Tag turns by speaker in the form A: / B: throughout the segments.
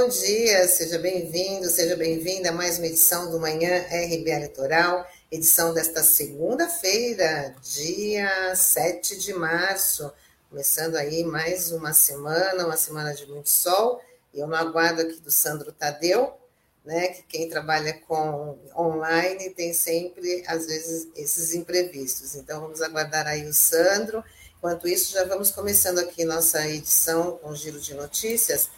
A: bom dia, seja bem-vindo, seja bem-vinda a mais uma edição do Manhã RBA Litoral, edição desta segunda-feira, dia 7 de março, começando aí mais uma semana, uma semana de muito sol, e eu não aguardo aqui do Sandro Tadeu, né, que quem trabalha com online tem sempre, às vezes, esses imprevistos. Então, vamos aguardar aí o Sandro. Enquanto isso, já vamos começando aqui nossa edição com giro de notícias,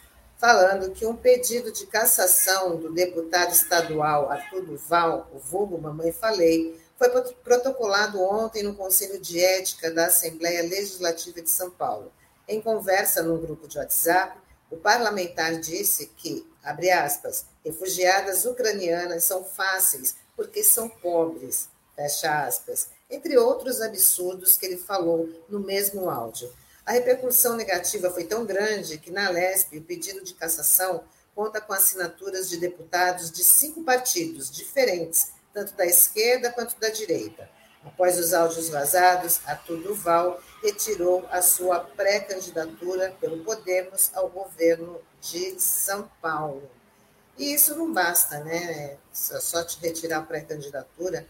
A: falando que um pedido de cassação do deputado estadual Arthur Duval, o vulgo Mamãe Falei, foi protocolado ontem no Conselho de Ética da Assembleia Legislativa de São Paulo. Em conversa num grupo de WhatsApp, o parlamentar disse que, abre aspas, refugiadas ucranianas são fáceis porque são pobres, fecha aspas, entre outros absurdos que ele falou no mesmo áudio. A repercussão negativa foi tão grande que, na LESP, o pedido de cassação conta com assinaturas de deputados de cinco partidos diferentes, tanto da esquerda quanto da direita. Após os áudios vazados, Arthur Duval retirou a sua pré-candidatura pelo Podemos ao governo de São Paulo. E isso não basta, né? Só te retirar a pré-candidatura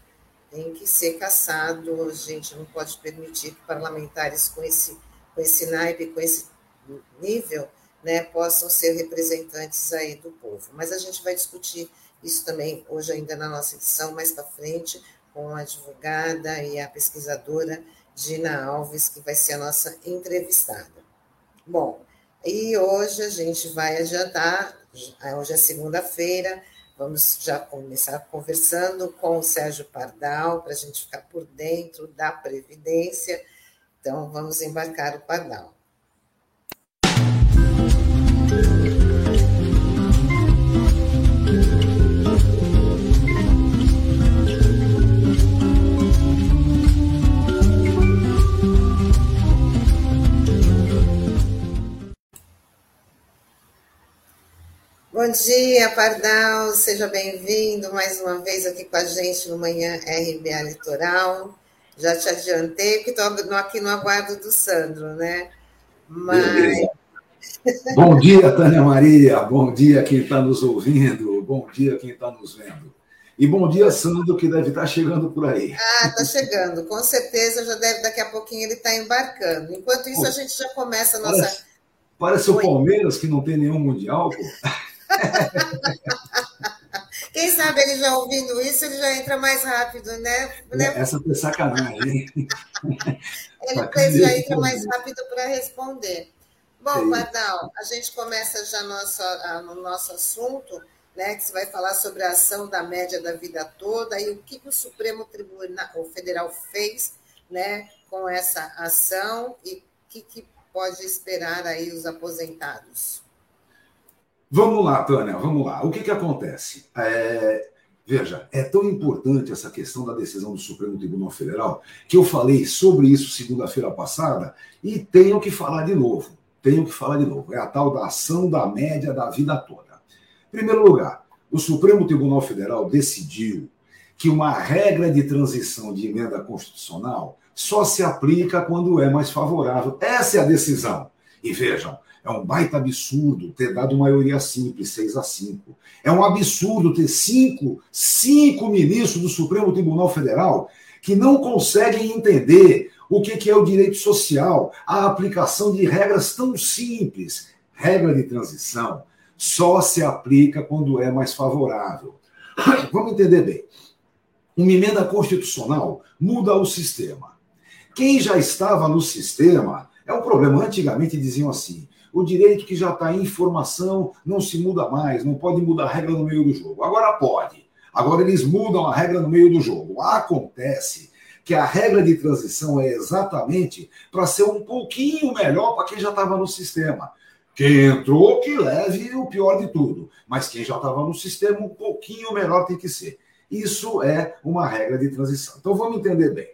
A: tem que ser caçado. Gente não pode permitir que parlamentares com esse com esse naipe, com esse nível, né, possam ser representantes aí do povo. Mas a gente vai discutir isso também hoje ainda na nossa edição, mais para frente, com a advogada e a pesquisadora Dina Alves, que vai ser a nossa entrevistada. Bom, e hoje a gente vai adiantar, hoje é segunda-feira, vamos já começar conversando com o Sérgio Pardal, para a gente ficar por dentro da Previdência, então, vamos embarcar o pardal. Bom dia, Pardal, seja bem-vindo mais uma vez aqui com a gente no Manhã RBA Litoral. Já te adiantei, porque estou aqui no aguardo do Sandro, né?
B: Mas. Bom dia, Tânia Maria. Bom dia quem está nos ouvindo. Bom dia quem está nos vendo. E bom dia, Sandro, que deve estar tá chegando por aí.
A: Ah, está chegando. Com certeza já deve, daqui a pouquinho ele está embarcando. Enquanto isso, a gente já começa a nossa.
B: Parece, parece o Palmeiras, que não tem nenhum Mundial, pô.
A: Quem sabe ele já ouvindo isso, ele já entra mais rápido, né?
B: né? Essa foi sacanagem.
A: ele já entra mais rápido para responder. Bom, Pardal, a gente começa já nosso, no nosso assunto, né? Que você vai falar sobre a ação da média da vida toda e o que, que o Supremo Tribunal Federal fez, né? Com essa ação e o que, que pode esperar aí os aposentados.
B: Vamos lá, Tânia, vamos lá. O que, que acontece? É, veja, é tão importante essa questão da decisão do Supremo Tribunal Federal que eu falei sobre isso segunda-feira passada e tenho que falar de novo. Tenho que falar de novo. É a tal da ação da média da vida toda. Em primeiro lugar, o Supremo Tribunal Federal decidiu que uma regra de transição de emenda constitucional só se aplica quando é mais favorável. Essa é a decisão. E vejam, é um baita absurdo ter dado maioria simples, 6 a 5. É um absurdo ter cinco, cinco ministros do Supremo Tribunal Federal que não conseguem entender o que é o direito social, a aplicação de regras tão simples. Regra de transição só se aplica quando é mais favorável. Vamos entender bem. Uma emenda constitucional muda o sistema. Quem já estava no sistema é um problema. Antigamente diziam assim: o direito que já está em formação não se muda mais, não pode mudar a regra no meio do jogo. Agora pode. Agora eles mudam a regra no meio do jogo. Acontece que a regra de transição é exatamente para ser um pouquinho melhor para quem já estava no sistema. Quem entrou, que leve o pior de tudo. Mas quem já estava no sistema, um pouquinho melhor tem que ser. Isso é uma regra de transição. Então vamos entender bem.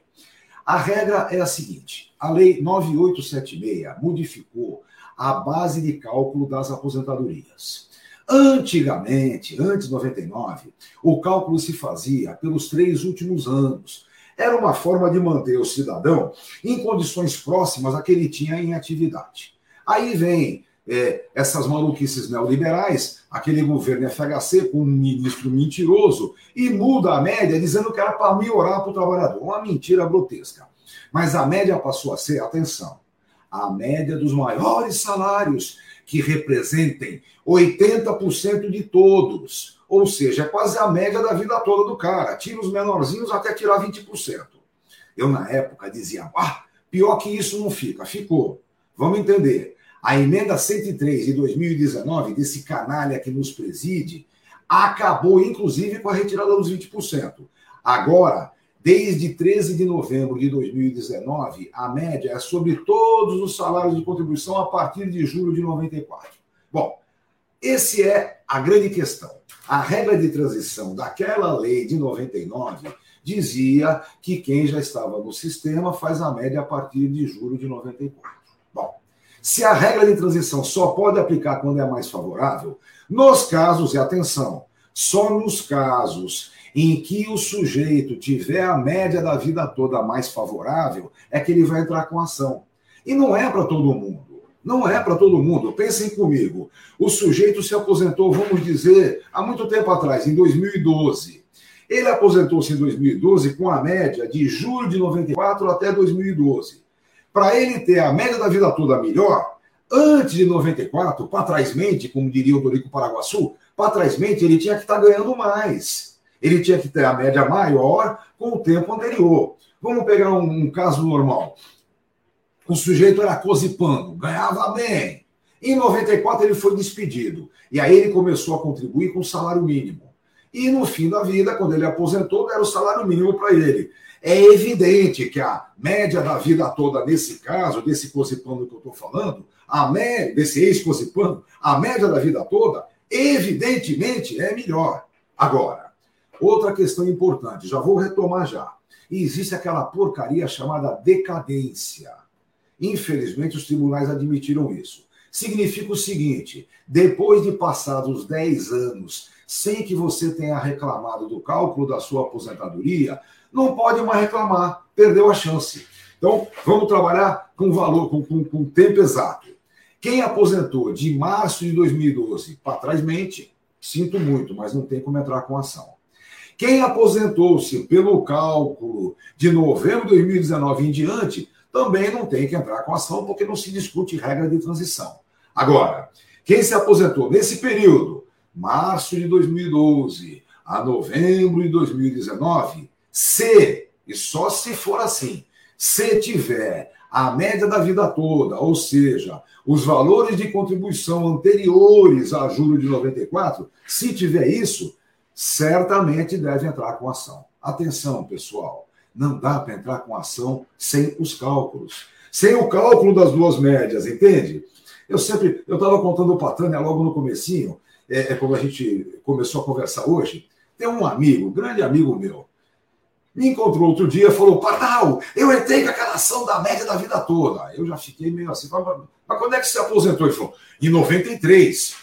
B: A regra é a seguinte: a Lei 9876 modificou a base de cálculo das aposentadorias. Antigamente, antes de 99, o cálculo se fazia pelos três últimos anos. Era uma forma de manter o cidadão em condições próximas a que ele tinha em atividade. Aí vem é, essas maluquices neoliberais, aquele governo FHC com um ministro mentiroso, e muda a média dizendo que era para melhorar para o trabalhador. Uma mentira grotesca. Mas a média passou a ser, atenção, a média dos maiores salários, que representem 80% de todos. Ou seja, é quase a média da vida toda do cara. Tira os menorzinhos até tirar 20%. Eu, na época, dizia, ah, pior que isso não fica. Ficou. Vamos entender. A emenda 103 de 2019, desse canalha que nos preside, acabou, inclusive, com a retirada dos 20%. Agora, desde 13 de novembro de 2019, a média é sobre todos os salários de contribuição a partir de julho de 94. Bom, esse é a grande questão. A regra de transição daquela lei de 99 dizia que quem já estava no sistema faz a média a partir de julho de 94. Bom, se a regra de transição só pode aplicar quando é mais favorável, nos casos, e atenção, só nos casos em que o sujeito tiver a média da vida toda mais favorável, é que ele vai entrar com ação. E não é para todo mundo. Não é para todo mundo. Pensem comigo. O sujeito se aposentou, vamos dizer, há muito tempo atrás, em 2012. Ele aposentou-se em 2012 com a média de julho de 94 até 2012 para ele ter a média da vida toda melhor, antes de 94, para trás mente, como diria o Dorico Paraguaçu, para trás mente ele tinha que estar tá ganhando mais. Ele tinha que ter a média maior com o tempo anterior. Vamos pegar um, um caso normal. O sujeito era cozipando, ganhava bem. Em 94 ele foi despedido. E aí ele começou a contribuir com o salário mínimo. E no fim da vida, quando ele aposentou, deram o salário mínimo para ele. É evidente que a média da vida toda, nesse caso, desse cocipano que eu estou falando, a média, desse ex-cocipano, a média da vida toda, evidentemente é melhor. Agora, outra questão importante, já vou retomar já. E existe aquela porcaria chamada decadência. Infelizmente, os tribunais admitiram isso. Significa o seguinte: depois de passados 10 anos sem que você tenha reclamado do cálculo da sua aposentadoria, não pode mais reclamar, perdeu a chance. Então, vamos trabalhar com valor, com, com, com tempo exato. Quem aposentou de março de 2012 para trás mente, sinto muito, mas não tem como entrar com ação. Quem aposentou-se pelo cálculo de novembro de 2019 em diante, também não tem que entrar com ação, porque não se discute regra de transição. Agora, quem se aposentou nesse período, março de 2012 a novembro de 2019, se, e só se for assim, se tiver a média da vida toda, ou seja, os valores de contribuição anteriores a julho de 94, se tiver isso, certamente deve entrar com ação. Atenção, pessoal, não dá para entrar com ação sem os cálculos, sem o cálculo das duas médias, entende? Eu sempre, eu estava contando para a Tânia logo no comecinho, é, é como a gente começou a conversar hoje, tem um amigo, grande amigo meu, me encontrou outro dia e falou: Pardal, eu entrei com aquela ação da média da vida toda. Eu já fiquei meio assim, mas quando é que você aposentou? Ele falou: em 93.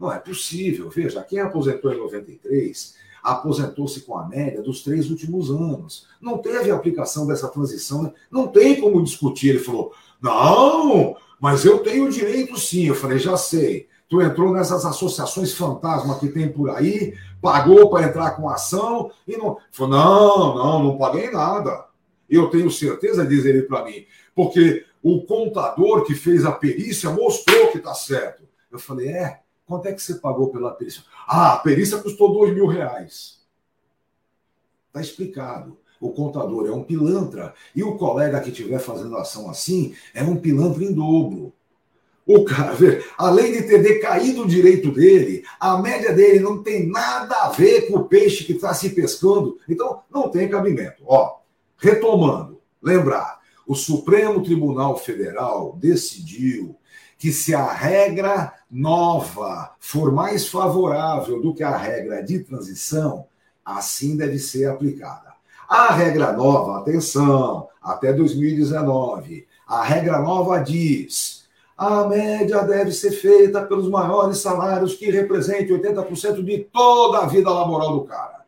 B: Não é possível. Veja, quem aposentou em 93 aposentou-se com a média dos três últimos anos. Não teve aplicação dessa transição, né? não tem como discutir. Ele falou: não, mas eu tenho direito sim. Eu falei: já sei. Tu entrou nessas associações fantasma que tem por aí, pagou para entrar com ação e não. Falou, não, não, não paguei nada. Eu tenho certeza, diz ele para mim, porque o contador que fez a perícia mostrou que está certo. Eu falei, é, quanto é que você pagou pela perícia? Ah, a perícia custou dois mil reais. Está explicado. O contador é um pilantra e o colega que estiver fazendo ação assim é um pilantra em dobro. O cara, além de ter decaído o direito dele, a média dele não tem nada a ver com o peixe que está se pescando. Então, não tem cabimento. Ó, retomando, lembrar, o Supremo Tribunal Federal decidiu que se a regra nova for mais favorável do que a regra de transição, assim deve ser aplicada. A regra nova, atenção, até 2019, a regra nova diz a média deve ser feita pelos maiores salários que representem 80% de toda a vida laboral do cara.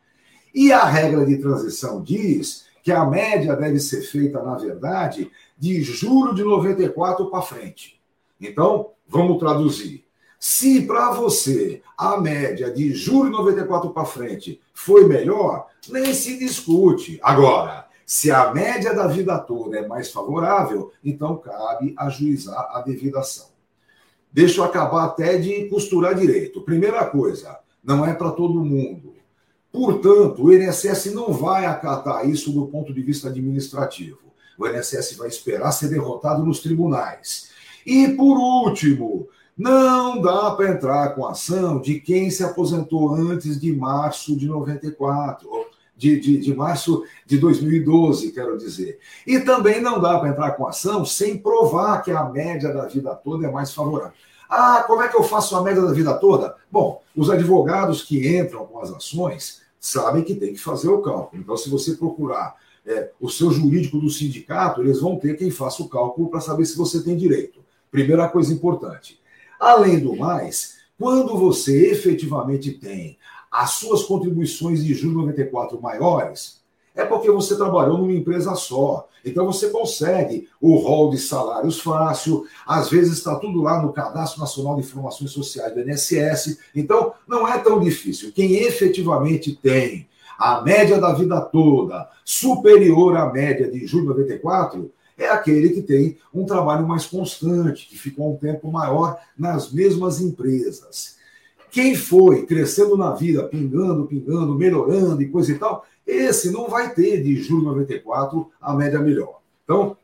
B: E a regra de transição diz que a média deve ser feita, na verdade, de julho de 94 para frente. Então, vamos traduzir. Se para você a média de julho 94 para frente foi melhor, nem se discute. Agora, se a média da vida toda é mais favorável, então cabe ajuizar a devida ação. Deixa eu acabar até de costurar direito. Primeira coisa, não é para todo mundo. Portanto, o INSS não vai acatar isso do ponto de vista administrativo. O INSS vai esperar ser derrotado nos tribunais. E, por último, não dá para entrar com ação de quem se aposentou antes de março de 94, de, de, de março de 2012, quero dizer. E também não dá para entrar com ação sem provar que a média da vida toda é mais favorável. Ah, como é que eu faço a média da vida toda? Bom, os advogados que entram com as ações sabem que tem que fazer o cálculo. Então, se você procurar é, o seu jurídico do sindicato, eles vão ter quem faça o cálculo para saber se você tem direito. Primeira coisa importante. Além do mais, quando você efetivamente tem as suas contribuições de julho 94 maiores, é porque você trabalhou numa empresa só. Então você consegue o rol de salários fácil, às vezes está tudo lá no Cadastro Nacional de Informações Sociais do INSS. Então não é tão difícil. Quem efetivamente tem a média da vida toda superior à média de julho 94 é aquele que tem um trabalho mais constante, que ficou um tempo maior nas mesmas empresas. Quem foi crescendo na vida, pingando, pingando, melhorando e coisa e tal, esse não vai ter de julho de 94 a média melhor. Então,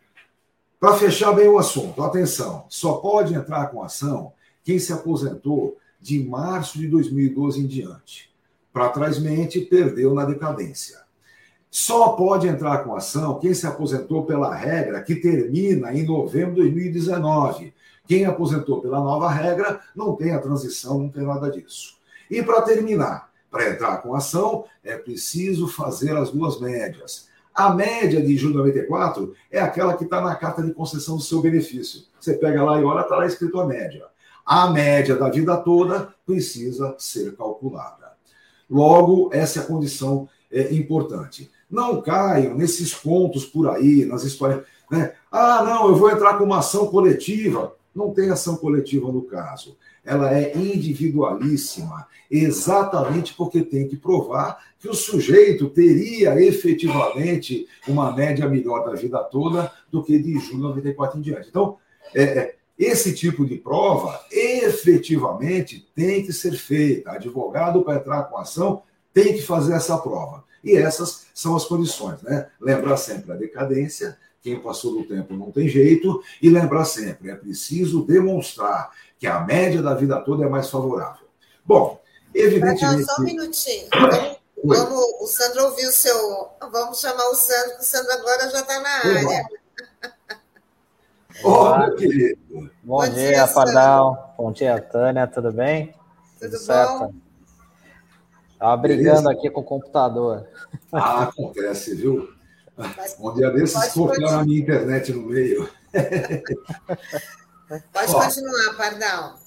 B: para fechar bem o assunto, atenção, só pode entrar com ação quem se aposentou de março de 2012 em diante. Para trás mente, perdeu na decadência. Só pode entrar com ação quem se aposentou pela regra que termina em novembro de 2019. Quem aposentou pela nova regra não tem a transição, não tem nada disso. E para terminar, para entrar com ação, é preciso fazer as duas médias. A média de julho de 94 é aquela que está na carta de concessão do seu benefício. Você pega lá e olha, está lá escrito a média. A média da vida toda precisa ser calculada. Logo, essa é a condição é, importante. Não caiam nesses contos por aí, nas histórias. Né? Ah, não, eu vou entrar com uma ação coletiva. Não tem ação coletiva no caso. Ela é individualíssima, exatamente porque tem que provar que o sujeito teria efetivamente uma média melhor da vida toda do que de julho de 94 em diante. Então, é, é, esse tipo de prova efetivamente tem que ser feita. Advogado, para entrar com ação, tem que fazer essa prova. E essas são as condições, né? Lembrar sempre a decadência, quem passou do tempo não tem jeito, e lembrar sempre, é preciso demonstrar que a média da vida toda é mais favorável. Bom, evidentemente.
A: só um minutinho. Vamos, vamos, o Sandro ouviu o seu. Vamos chamar o Sandro, que o Sandro agora já está na área.
C: Olá, meu querido. Bom, bom dia, dia Pardal. Bom dia, Tânia. Tudo bem?
A: Tudo, Tudo certo?
C: Estava brigando Beleza? aqui com o computador.
B: Ah, acontece, viu? Mas, um dia desses cortaram a minha internet no meio.
A: Pode Ó, continuar, Pardal.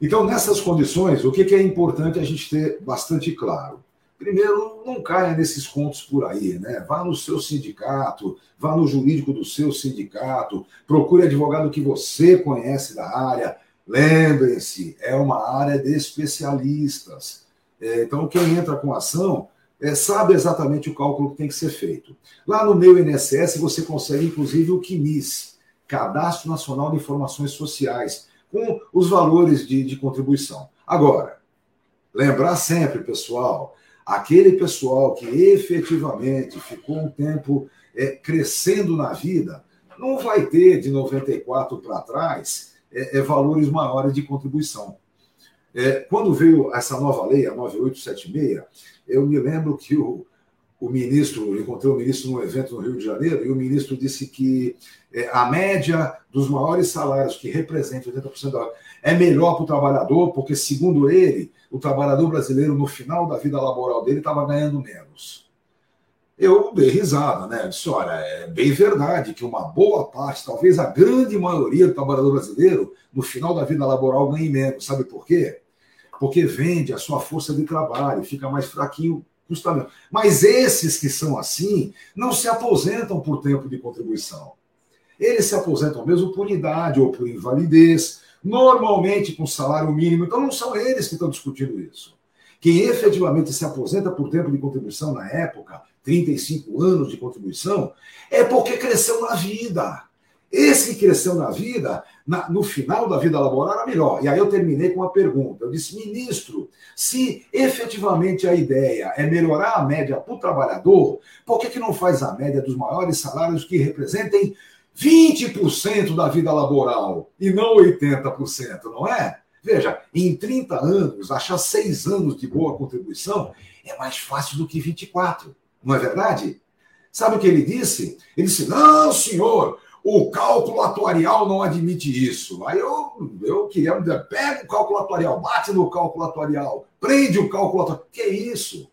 B: Então, nessas condições, o que é importante a gente ter bastante claro? Primeiro, não caia nesses contos por aí, né? Vá no seu sindicato, vá no jurídico do seu sindicato, procure advogado que você conhece da área. Lembrem-se, é uma área de especialistas. É, então, quem entra com ação é, sabe exatamente o cálculo que tem que ser feito. Lá no meu INSS, você consegue, inclusive, o QNIS, Cadastro Nacional de Informações Sociais, com os valores de, de contribuição. Agora, lembrar sempre, pessoal, aquele pessoal que efetivamente ficou um tempo é, crescendo na vida, não vai ter de 94 para trás é, é, valores maiores de contribuição. É, quando veio essa nova lei, a 9876, eu me lembro que o, o ministro, encontrei o ministro num evento no Rio de Janeiro, e o ministro disse que é, a média dos maiores salários, que representa 80% da é melhor para o trabalhador, porque, segundo ele, o trabalhador brasileiro, no final da vida laboral dele, estava ganhando menos. Eu dei risada, né? Eu disse, olha, é bem verdade que uma boa parte, talvez a grande maioria do trabalhador brasileiro, no final da vida laboral ganhe menos. Sabe por quê? Porque vende a sua força de trabalho, fica mais fraquinho, custa menos. Mas esses que são assim, não se aposentam por tempo de contribuição. Eles se aposentam mesmo por idade ou por invalidez, normalmente com salário mínimo. Então não são eles que estão discutindo isso. Quem efetivamente se aposenta por tempo de contribuição na época, 35 anos de contribuição, é porque cresceu na vida. Esse que cresceu na vida, na, no final da vida laboral, era melhor. E aí eu terminei com uma pergunta. Eu disse, ministro, se efetivamente a ideia é melhorar a média para o trabalhador, por que, que não faz a média dos maiores salários que representem 20% da vida laboral e não 80%, não é? Veja, em 30 anos, achar 6 anos de boa contribuição é mais fácil do que 24, não é verdade? Sabe o que ele disse? Ele disse: não, senhor, o cálculo atuarial não admite isso. Aí eu, eu queria dizer, pega o cálculo atuarial, bate no cálculo atuarial, prende o cálculo atuarial. Que isso?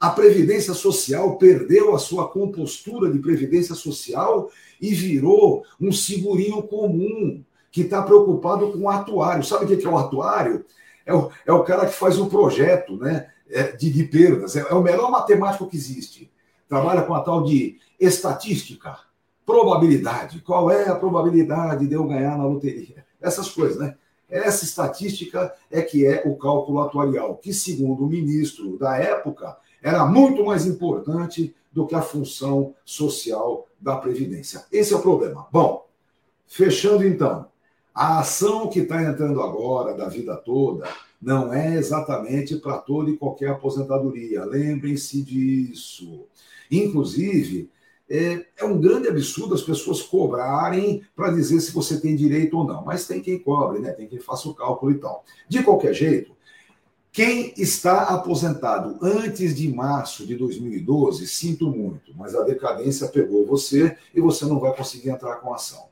B: A Previdência Social perdeu a sua compostura de Previdência Social e virou um segurinho comum que está preocupado com o atuário. Sabe o que é o atuário? É o, é o cara que faz um projeto né, é, de, de perdas. É, é o melhor matemático que existe. Trabalha com a tal de estatística Probabilidade. Qual é a probabilidade de eu ganhar na loteria? Essas coisas, né? Essa estatística é que é o cálculo atuarial, que, segundo o ministro da época, era muito mais importante do que a função social da Previdência. Esse é o problema. Bom, fechando então, a ação que está entrando agora, da vida toda, não é exatamente para toda e qualquer aposentadoria. Lembrem-se disso. Inclusive, é, é um grande absurdo as pessoas cobrarem para dizer se você tem direito ou não. Mas tem quem cobre, né? tem quem faça o cálculo e tal. De qualquer jeito, quem está aposentado antes de março de 2012, sinto muito, mas a decadência pegou você e você não vai conseguir entrar com ação.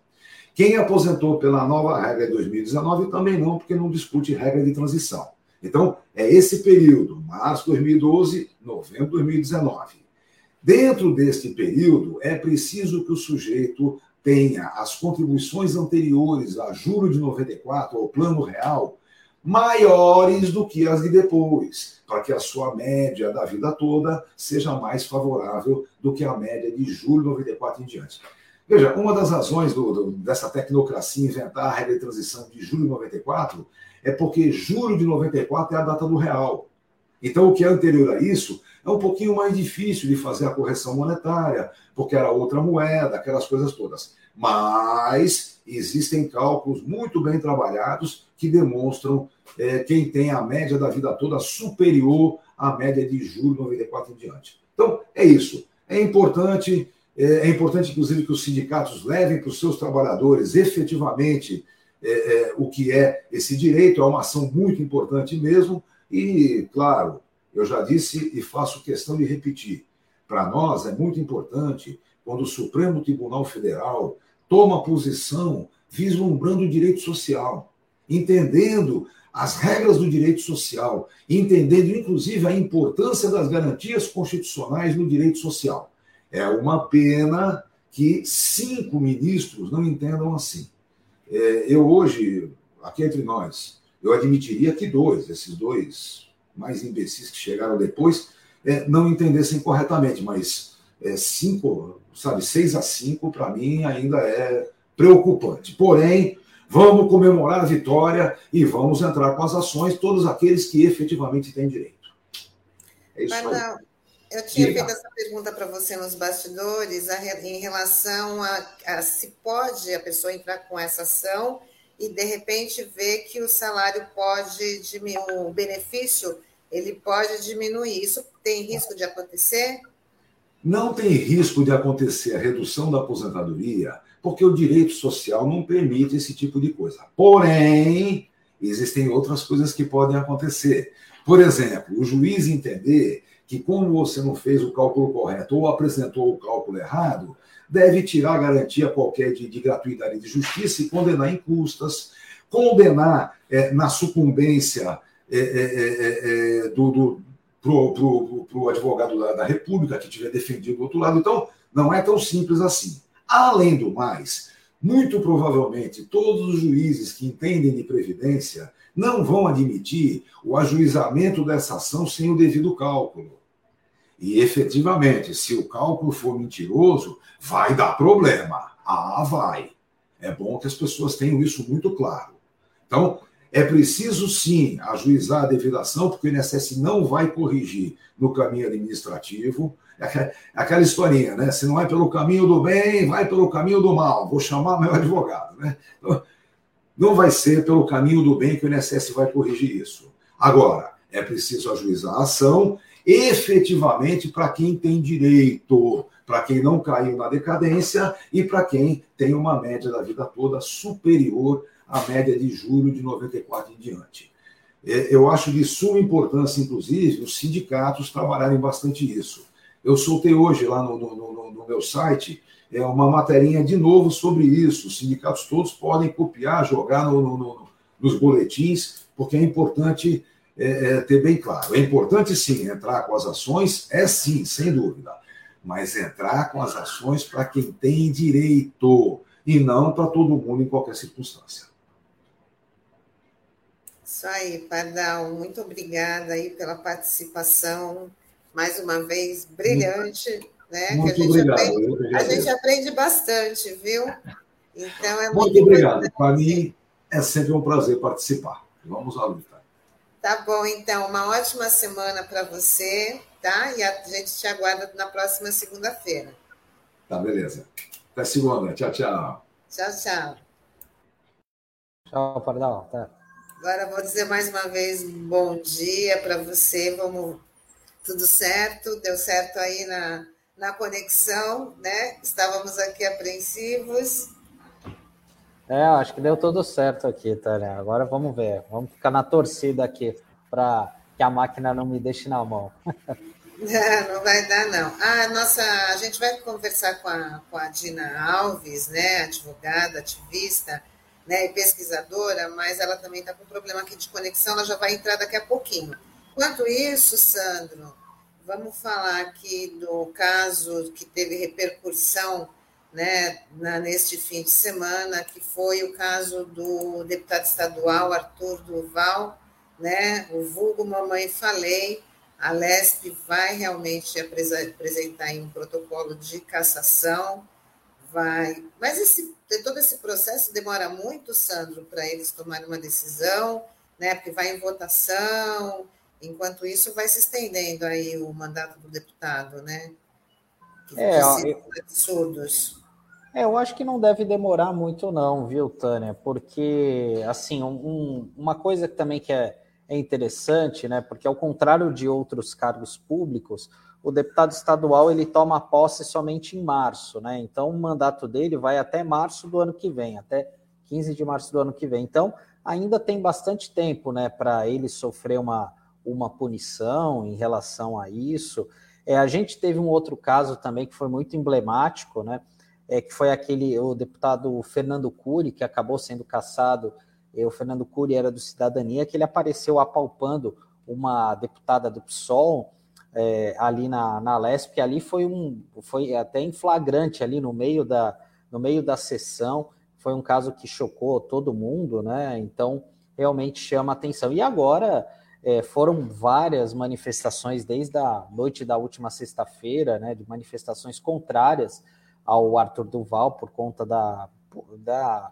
B: Quem aposentou pela nova regra de 2019 também não, porque não discute regra de transição. Então, é esse período, março de 2012, novembro de 2019. Dentro deste período, é preciso que o sujeito tenha as contribuições anteriores a julho de 94, ao plano real, maiores do que as de depois, para que a sua média da vida toda seja mais favorável do que a média de julho de 94 em diante. Veja, uma das razões do, do, dessa tecnocracia inventar a regra de transição de julho de 94 é porque julho de 94 é a data do real. Então, o que é anterior a isso é um pouquinho mais difícil de fazer a correção monetária, porque era outra moeda, aquelas coisas todas. Mas existem cálculos muito bem trabalhados que demonstram é, quem tem a média da vida toda superior à média de julho de 94 em diante. Então, é isso. É importante, é, é importante, inclusive, que os sindicatos levem para os seus trabalhadores efetivamente é, é, o que é esse direito, é uma ação muito importante mesmo, e, claro, eu já disse e faço questão de repetir. Para nós é muito importante quando o Supremo Tribunal Federal toma posição vislumbrando o direito social, entendendo as regras do direito social, entendendo inclusive a importância das garantias constitucionais no direito social. É uma pena que cinco ministros não entendam assim. É, eu hoje, aqui entre nós, eu admitiria que dois, esses dois mais imbecis que chegaram depois, é, não entendessem corretamente, mas é, cinco, sabe, seis a cinco, para mim, ainda é preocupante. Porém, vamos comemorar a vitória e vamos entrar com as ações, todos aqueles que efetivamente têm direito.
A: É isso aí. Eu tinha Diga. feito essa pergunta para você nos bastidores em relação a, a, se pode a pessoa entrar com essa ação e de repente ver que o salário pode diminuir, o benefício ele pode diminuir. Isso tem risco de acontecer?
B: Não tem risco de acontecer a redução da aposentadoria, porque o direito social não permite esse tipo de coisa. Porém, existem outras coisas que podem acontecer. Por exemplo, o juiz entender que, como você não fez o cálculo correto ou apresentou o cálculo errado, deve tirar garantia qualquer de, de gratuidade de justiça e condenar em custas, condenar é, na sucumbência é, é, é, é do, do para o advogado da, da, República que tiver defendido do outro lado. Então, não é tão simples assim. Além do mais, muito provavelmente todos os juízes que entendem de previdência não vão admitir o ajuizamento dessa ação sem o devido cálculo. E efetivamente, se o cálculo for mentiroso, vai dar problema. Ah, vai. É bom que as pessoas tenham isso muito claro. Então, é preciso sim ajuizar a devidação, porque o INSS não vai corrigir no caminho administrativo. É aquela historinha, né? Se não é pelo caminho do bem, vai pelo caminho do mal. Vou chamar meu advogado, né? Então, não vai ser pelo caminho do bem que o INSS vai corrigir isso. Agora, é preciso ajuizar a ação efetivamente para quem tem direito, para quem não caiu na decadência e para quem tem uma média da vida toda superior à média de julho de 94 em diante. É, eu acho de suma importância, inclusive, os sindicatos trabalharem bastante isso. Eu soltei hoje lá no, no, no, no meu site é uma materinha de novo sobre isso. Os sindicatos todos podem copiar, jogar nos boletins, porque é importante é, é, ter bem claro. É importante sim entrar com as ações, é sim, sem dúvida. Mas entrar com as ações para quem tem direito e não para todo mundo em qualquer circunstância.
A: Isso aí, Pardal, muito obrigada aí pela participação, mais uma vez brilhante, né?
B: Muito
A: que a
B: gente obrigado.
A: Aprende, a gente aprende bastante, viu? Então é
B: muito, muito obrigado. Para mim é sempre um prazer participar. Vamos à luta.
A: Tá bom, então, uma ótima semana para você, tá? E a gente te aguarda na próxima segunda-feira.
B: Tá, beleza. Até segunda. Tchau, tchau.
A: Tchau, tchau.
C: Tchau, Pardal. Tá.
A: Agora vou dizer mais uma vez bom dia para você. Vamos. Tudo certo? Deu certo aí na, na conexão, né? Estávamos aqui apreensivos.
C: É, acho que deu tudo certo aqui, Tânia. Agora vamos ver. Vamos ficar na torcida aqui para que a máquina não me deixe na mão.
A: Não, vai dar, não. Ah, nossa, a gente vai conversar com a, com a Dina Alves, né, advogada, ativista, né, e pesquisadora, mas ela também está com problema aqui de conexão, ela já vai entrar daqui a pouquinho. Enquanto isso, Sandro, vamos falar aqui do caso que teve repercussão né, na, neste fim de semana, que foi o caso do deputado estadual Arthur Duval, né, o vulgo Mamãe Falei, a LESP vai realmente apresentar um protocolo de cassação, vai, mas esse, todo esse processo demora muito, Sandro, para eles tomarem uma decisão, né, porque vai em votação, enquanto isso vai se estendendo aí o mandato do deputado, né,
C: que é, absurdos. É, eu acho que não deve demorar muito, não, viu, Tânia? Porque, assim, um, uma coisa também que é, é interessante, né? Porque, ao contrário de outros cargos públicos, o deputado estadual ele toma posse somente em março, né? Então, o mandato dele vai até março do ano que vem, até 15 de março do ano que vem. Então, ainda tem bastante tempo, né, para ele sofrer uma, uma punição em relação a isso. É, a gente teve um outro caso também que foi muito emblemático, né? É, que foi aquele, o deputado Fernando Cury, que acabou sendo caçado, o Fernando Cury era do Cidadania, que ele apareceu apalpando uma deputada do PSOL é, ali na, na LESP, que ali foi um, foi até em flagrante ali no meio da, no meio da sessão, foi um caso que chocou todo mundo, né, então realmente chama atenção. E agora é, foram várias manifestações desde a noite da última sexta-feira, né, de manifestações contrárias ao Arthur Duval por conta da, da,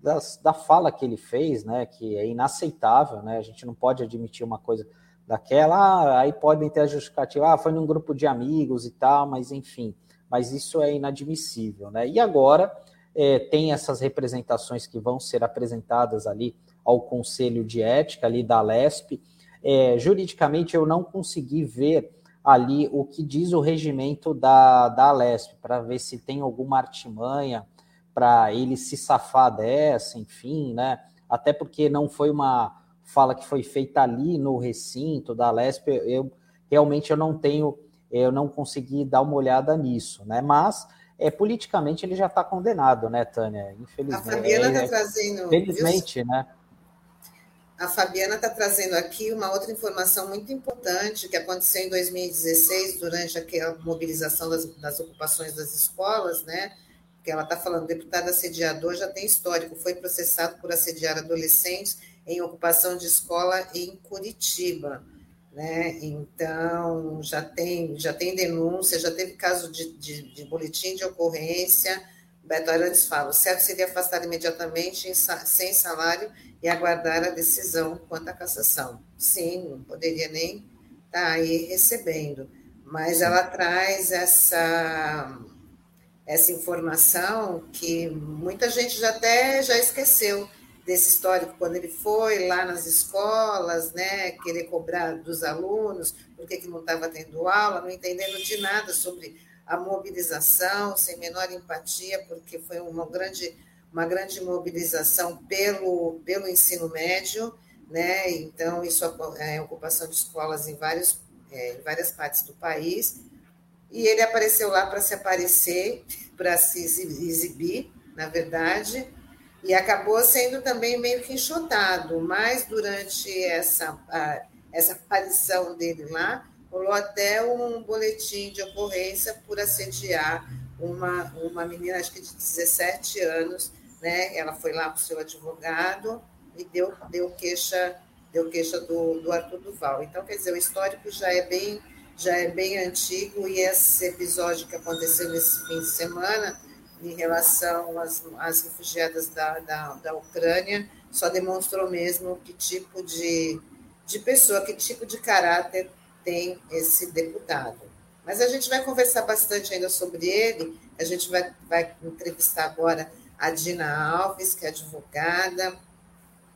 C: da, da fala que ele fez, né, que é inaceitável, né, a gente não pode admitir uma coisa daquela, ah, aí podem ter a justificativa, ah, foi num grupo de amigos e tal, mas enfim, mas isso é inadmissível, né, e agora é, tem essas representações que vão ser apresentadas ali ao Conselho de Ética ali da LESP, é, juridicamente eu não consegui ver ali o que diz o regimento da, da Alesp, para ver se tem alguma artimanha para ele se safar dessa, enfim, né? Até porque não foi uma fala que foi feita ali no recinto da Alesp, eu realmente eu não tenho, eu não consegui dar uma olhada nisso, né? Mas é, politicamente ele já está condenado, né, Tânia? Infelizmente.
A: A Fabiana está é, trazendo.
C: Infelizmente, né?
A: A Fabiana está trazendo aqui uma outra informação muito importante que aconteceu em 2016, durante aquela mobilização das, das ocupações das escolas, né? Que ela está falando, deputado assediador já tem histórico, foi processado por assediar adolescentes em ocupação de escola em Curitiba. né? Então já tem já tem denúncia, já teve caso de, de, de boletim de ocorrência. Beto Arantes fala: o certo seria afastar imediatamente sem salário e aguardar a decisão quanto à cassação. Sim, não poderia nem estar tá aí recebendo, mas ela traz essa essa informação que muita gente já até já esqueceu desse histórico quando ele foi lá nas escolas, né, querer cobrar dos alunos, porque que não estava tendo aula, não entendendo de nada sobre a mobilização, sem menor empatia, porque foi uma grande uma grande mobilização pelo pelo ensino médio, né? Então isso é ocupação de escolas em vários é, em várias partes do país. E ele apareceu lá para se aparecer, para se exibir, na verdade, e acabou sendo também meio que enxotado, mas durante essa, essa aparição dele lá, rolou até um boletim de ocorrência por assediar uma, uma menina, acho que de 17 anos, né? Ela foi lá para o seu advogado e deu, deu queixa, deu queixa do, do Arthur Duval. Então, quer dizer, o histórico já é bem já é bem antigo e esse episódio que aconteceu nesse fim de semana em relação às, às refugiadas da, da, da Ucrânia, só demonstrou mesmo que tipo de, de pessoa, que tipo de caráter tem esse deputado. Mas a gente vai conversar bastante ainda sobre ele. A gente vai, vai entrevistar agora a Dina Alves, que é advogada,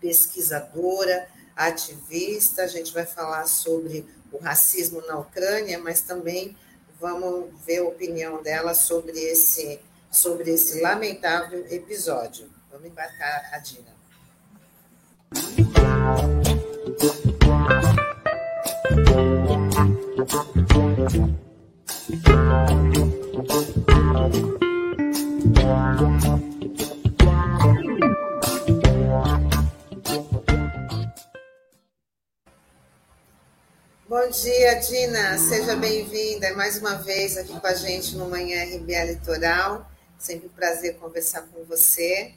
A: pesquisadora, ativista. A gente vai falar sobre o racismo na Ucrânia, mas também vamos ver a opinião dela sobre esse sobre esse lamentável episódio. Vamos embarcar a Dina. Bom dia, Dina. Seja bem-vinda mais uma vez aqui com a gente no Manhã RBA Litoral. Sempre um prazer conversar com você.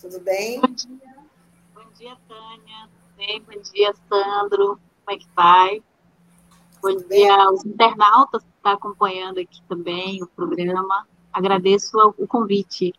A: Tudo bem?
D: Bom dia. Bom dia, Tânia. Bem, bom dia, Sandro. Como é que vai? Bom dia aos internautas que estão acompanhando aqui também o programa. Agradeço o convite.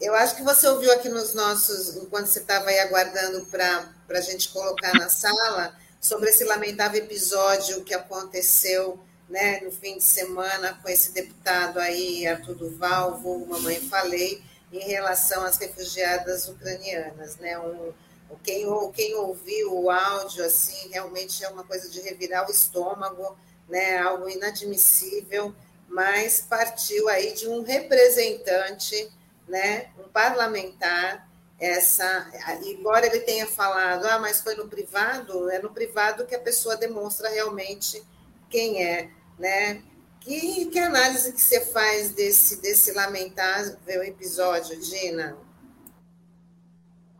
A: Eu acho que você ouviu aqui nos nossos, enquanto você estava aí aguardando para a gente colocar na sala, sobre esse lamentável episódio que aconteceu né, no fim de semana com esse deputado aí, Arthur Duval, vou Mamãe Falei, em relação às refugiadas ucranianas. Né? Um, quem, quem ouviu o áudio, assim, realmente é uma coisa de revirar o estômago, né? algo inadmissível, mas partiu aí de um representante, né? um parlamentar, essa, embora ele tenha falado, ah, mas foi no privado, é no privado que a pessoa demonstra realmente quem é né? Que, que análise que você faz desse, desse lamentável episódio, Dina?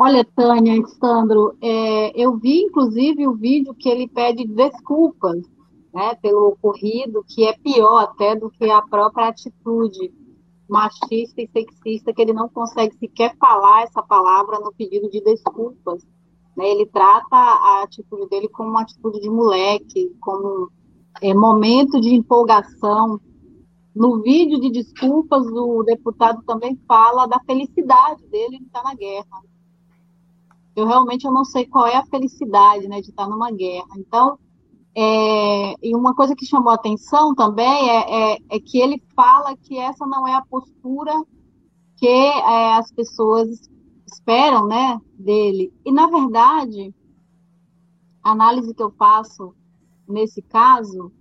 D: Olha, Tânia Sandro, é, eu vi inclusive o vídeo que ele pede desculpas né, pelo ocorrido, que é pior até do que a própria atitude machista e sexista, que ele não consegue sequer falar essa palavra no pedido de desculpas. Né? Ele trata a atitude dele como uma atitude de moleque, como é, momento de empolgação. No vídeo de desculpas, o deputado também fala da felicidade dele de estar na guerra. Eu realmente eu não sei qual é a felicidade né, de estar numa guerra. Então, é, e uma coisa que chamou atenção também é, é, é, que ele fala que essa não é a postura que é, as pessoas esperam né, dele. E, na verdade, a análise que eu faço nesse caso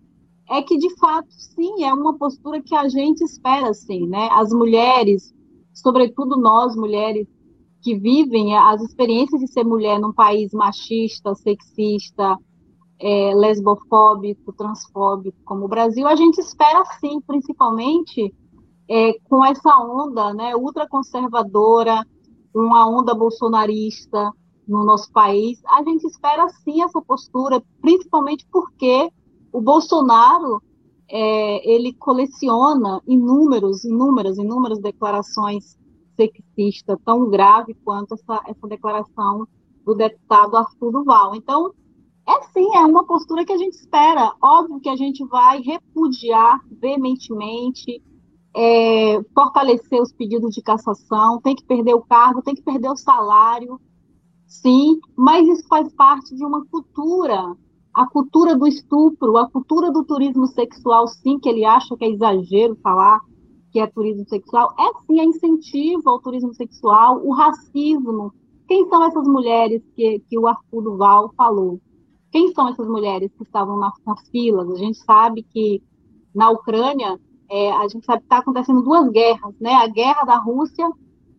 D: é que, de fato, sim, é uma postura que a gente espera, sim, né? As mulheres, sobretudo nós, mulheres, que vivem as experiências de ser mulher num país machista, sexista, é, lesbofóbico, transfóbico como o Brasil, a gente espera, sim, principalmente é, com essa onda né, ultraconservadora, uma onda bolsonarista, no nosso país, a gente espera sim essa postura, principalmente porque o Bolsonaro é, ele coleciona inúmeros, inúmeras, inúmeras declarações sexistas, tão grave quanto essa, essa declaração do deputado Arthur Duval. Então, É sim, é uma postura que a gente espera. Óbvio que a gente vai repudiar veementemente, é, fortalecer os pedidos de cassação, tem que perder o cargo, tem que perder o salário, sim, mas isso faz parte de uma cultura, a cultura do estupro, a cultura do turismo sexual, sim, que ele acha que é exagero falar que é turismo sexual, é sim, é incentivo ao turismo sexual, o racismo. Quem são essas mulheres que, que o Arthur Duval falou? Quem são essas mulheres que estavam nas, nas filas? A gente sabe que na Ucrânia, é, a gente sabe que está acontecendo duas guerras, né? A guerra da Rússia,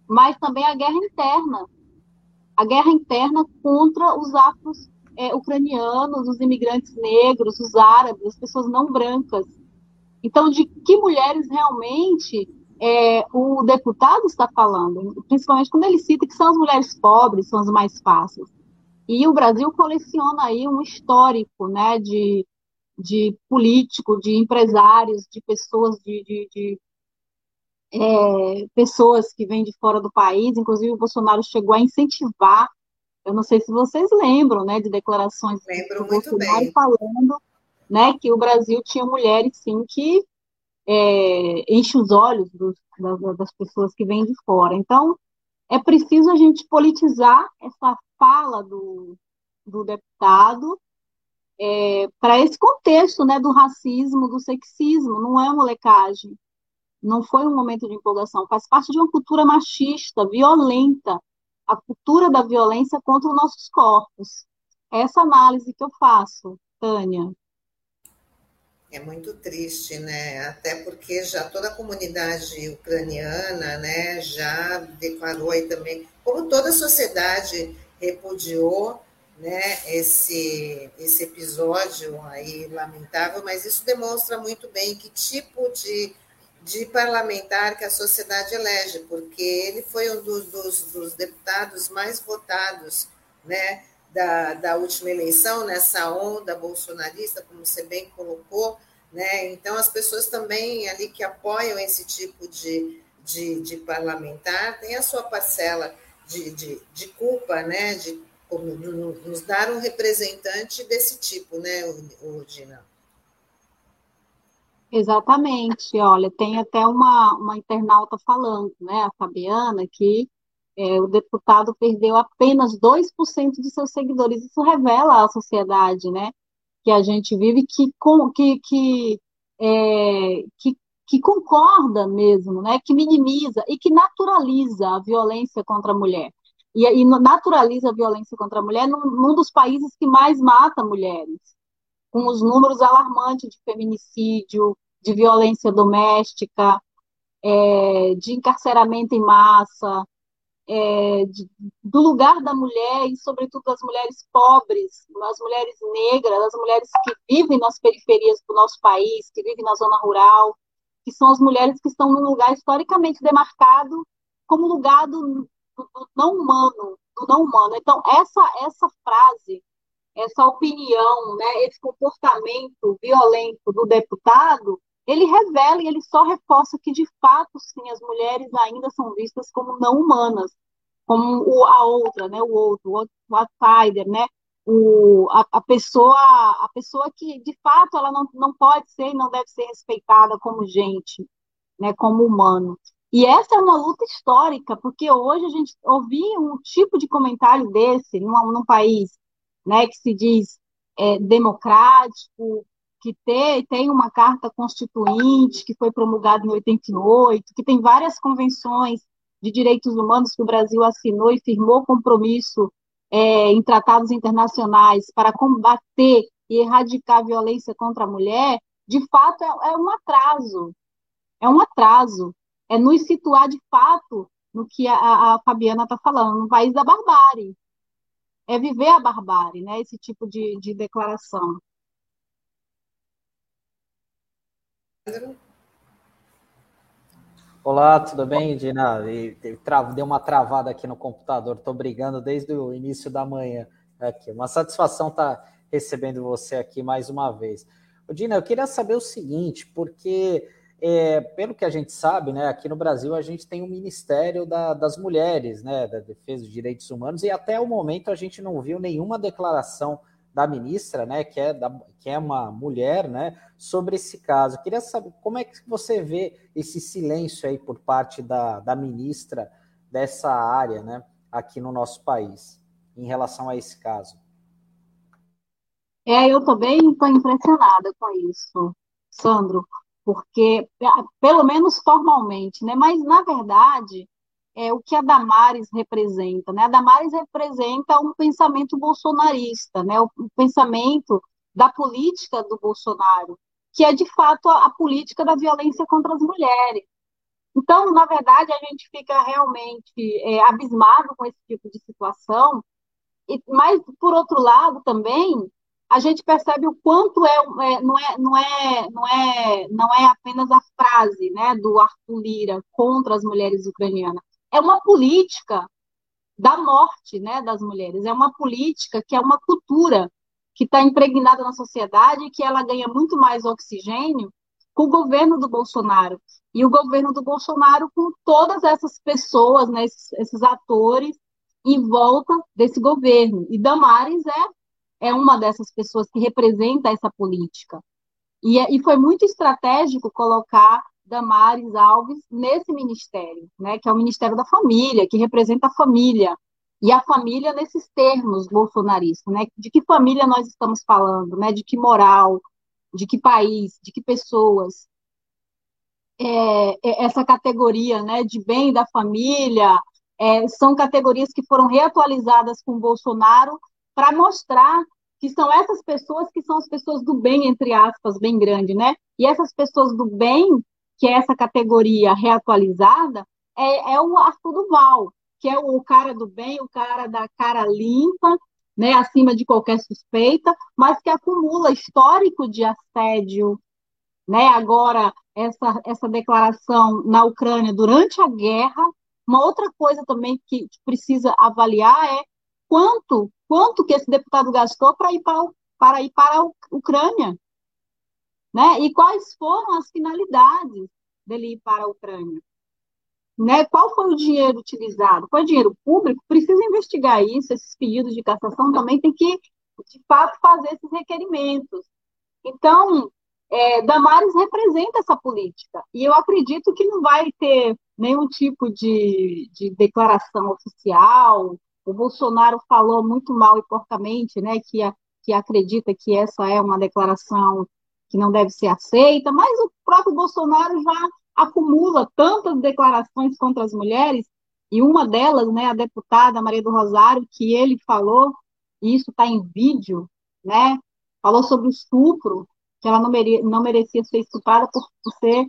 D: mas também a guerra interna. A guerra interna contra os afros é, ucranianos, os imigrantes negros, os árabes, as pessoas não brancas. Então, de que mulheres realmente é, o deputado está falando? Principalmente quando ele cita que são as mulheres pobres, são as mais fáceis. E o Brasil coleciona aí um histórico né, de, de político, de empresários, de pessoas de, de, de é, pessoas que vêm de fora do país, inclusive o Bolsonaro chegou a incentivar, eu não sei se vocês lembram, né, de declarações
A: Lembro do Bolsonaro bem.
D: falando, né, que o Brasil tinha mulheres, sim, que é, enche os olhos dos, das, das pessoas que vêm de fora. Então, é preciso a gente politizar essa fala do, do deputado é, para esse contexto né, do racismo, do sexismo, não é molecagem, não foi um momento de empolgação, faz parte de uma cultura machista, violenta, a cultura da violência contra os nossos corpos. Essa análise que eu faço, Tânia.
A: É muito triste, né? Até porque já toda a comunidade ucraniana, né, já declarou aí também, como toda a sociedade repudiou né, esse, esse episódio aí lamentável, mas isso demonstra muito bem que tipo de, de parlamentar que a sociedade elege, porque ele foi um dos, dos, dos deputados mais votados né, da, da última eleição, nessa onda bolsonarista, como você bem colocou, né? Então as pessoas também ali que apoiam esse tipo de, de, de parlamentar têm a sua parcela de, de, de culpa, né? De nos dar um representante desse tipo, né, o Dina?
D: Exatamente, olha, tem até uma, uma internauta falando, né, a Fabiana, que é, o deputado perdeu apenas 2% de seus seguidores. Isso revela a sociedade, né, que a gente vive, que, com, que, que, é, que, que concorda mesmo, né, que minimiza e que naturaliza a violência contra a mulher e, e naturaliza a violência contra a mulher num, num dos países que mais mata mulheres, com os números alarmantes de feminicídio, de violência doméstica, é, de encarceramento em massa, é, de, do lugar da mulher e, sobretudo, das mulheres pobres, das mulheres negras, das mulheres que vivem nas periferias do nosso país, que vivem na zona rural, que são as mulheres que estão num lugar historicamente demarcado como lugar do, do, não humano, do não humano. Então, essa, essa frase, essa opinião, né, esse comportamento violento do deputado, ele revela e ele só reforça que, de fato, sim, as mulheres ainda são vistas como não humanas, como o, a outra, né, o outro, o outsider, né, o, a, a, pessoa a pessoa que, de fato, ela não, não pode ser e não deve ser respeitada como gente, né, como humano. E essa é uma luta histórica, porque hoje a gente ouvir um tipo de comentário desse num, num país né, que se diz é, democrático, que tem, tem uma carta constituinte que foi promulgada em 88, que tem várias convenções de direitos humanos que o Brasil assinou e firmou compromisso é, em tratados internacionais para combater e erradicar a violência contra a mulher, de fato é, é um atraso. É um atraso é nos situar de fato no que a, a Fabiana está falando, no país da barbárie. É viver a barbárie, né? Esse tipo de, de declaração.
C: Olá, tudo bem, Dina? Deu uma travada aqui no computador, estou brigando desde o início da manhã. Aqui. Uma satisfação estar tá recebendo você aqui mais uma vez. Dina, eu queria saber o seguinte, porque é, pelo que a gente sabe, né, aqui no Brasil a gente tem o um Ministério da, das Mulheres, né, da Defesa dos Direitos Humanos, e até o momento a gente não viu nenhuma declaração da ministra, né, que é, da, que é uma mulher, né, sobre esse caso. Eu queria saber como é que você vê esse silêncio aí por parte da, da ministra dessa área, né, aqui no nosso país, em relação a esse caso.
D: É, eu também estou impressionada com isso, Sandro, porque, pelo menos formalmente, né, mas na verdade, é o que a Damares representa, né? A Damares representa um pensamento bolsonarista, né? O, o pensamento da política do Bolsonaro, que é de fato a, a política da violência contra as mulheres. Então, na verdade, a gente fica realmente é, abismado com esse tipo de situação, e, mas, por outro lado, também, a gente percebe o quanto é, é, não, é, não, é, não, é, não é apenas a frase né, do Arthur Lira contra as mulheres ucranianas, é uma política da morte né, das mulheres, é uma política que é uma cultura que está impregnada na sociedade e que ela ganha muito mais oxigênio com o governo do Bolsonaro. E o governo do Bolsonaro com todas essas pessoas, né, esses, esses atores em volta desse governo. E Damares é, é uma dessas pessoas que representa essa política. E, é, e foi muito estratégico colocar Damares Alves nesse ministério, né, que é o Ministério da Família, que representa a família. E a família nesses termos bolsonaristas, né? De que família nós estamos falando, né? De que moral, de que país, de que pessoas. É, é essa categoria, né? De bem da família, é, são categorias que foram reatualizadas com Bolsonaro para mostrar que são essas pessoas que são as pessoas do bem, entre aspas, bem grande, né? E essas pessoas do bem que é essa categoria reatualizada, é, é o Arthur Duval, que é o cara do bem, o cara da cara limpa, né, acima de qualquer suspeita, mas que acumula histórico de assédio, né? Agora essa essa declaração na Ucrânia durante a guerra, uma outra coisa também que precisa avaliar é quanto quanto que esse deputado gastou para ir para para ir para a Ucrânia, né? E quais foram as finalidades dele ir para a Ucrânia? Né? Qual foi o dinheiro utilizado? Foi dinheiro público? Precisa investigar isso. Esses pedidos de cassação também tem que, de fato, fazer esses requerimentos. Então, é, Damares representa essa política. E eu acredito que não vai ter nenhum tipo de, de declaração oficial. O Bolsonaro falou muito mal e porcamente, né, que, a, que acredita que essa é uma declaração que não deve ser aceita, mas o próprio Bolsonaro já acumula tantas declarações contra as mulheres, e uma delas, né, a deputada Maria do Rosário, que ele falou, e isso está em vídeo, né, falou sobre o estupro, que ela não, mere não merecia ser estuprada por, por ser,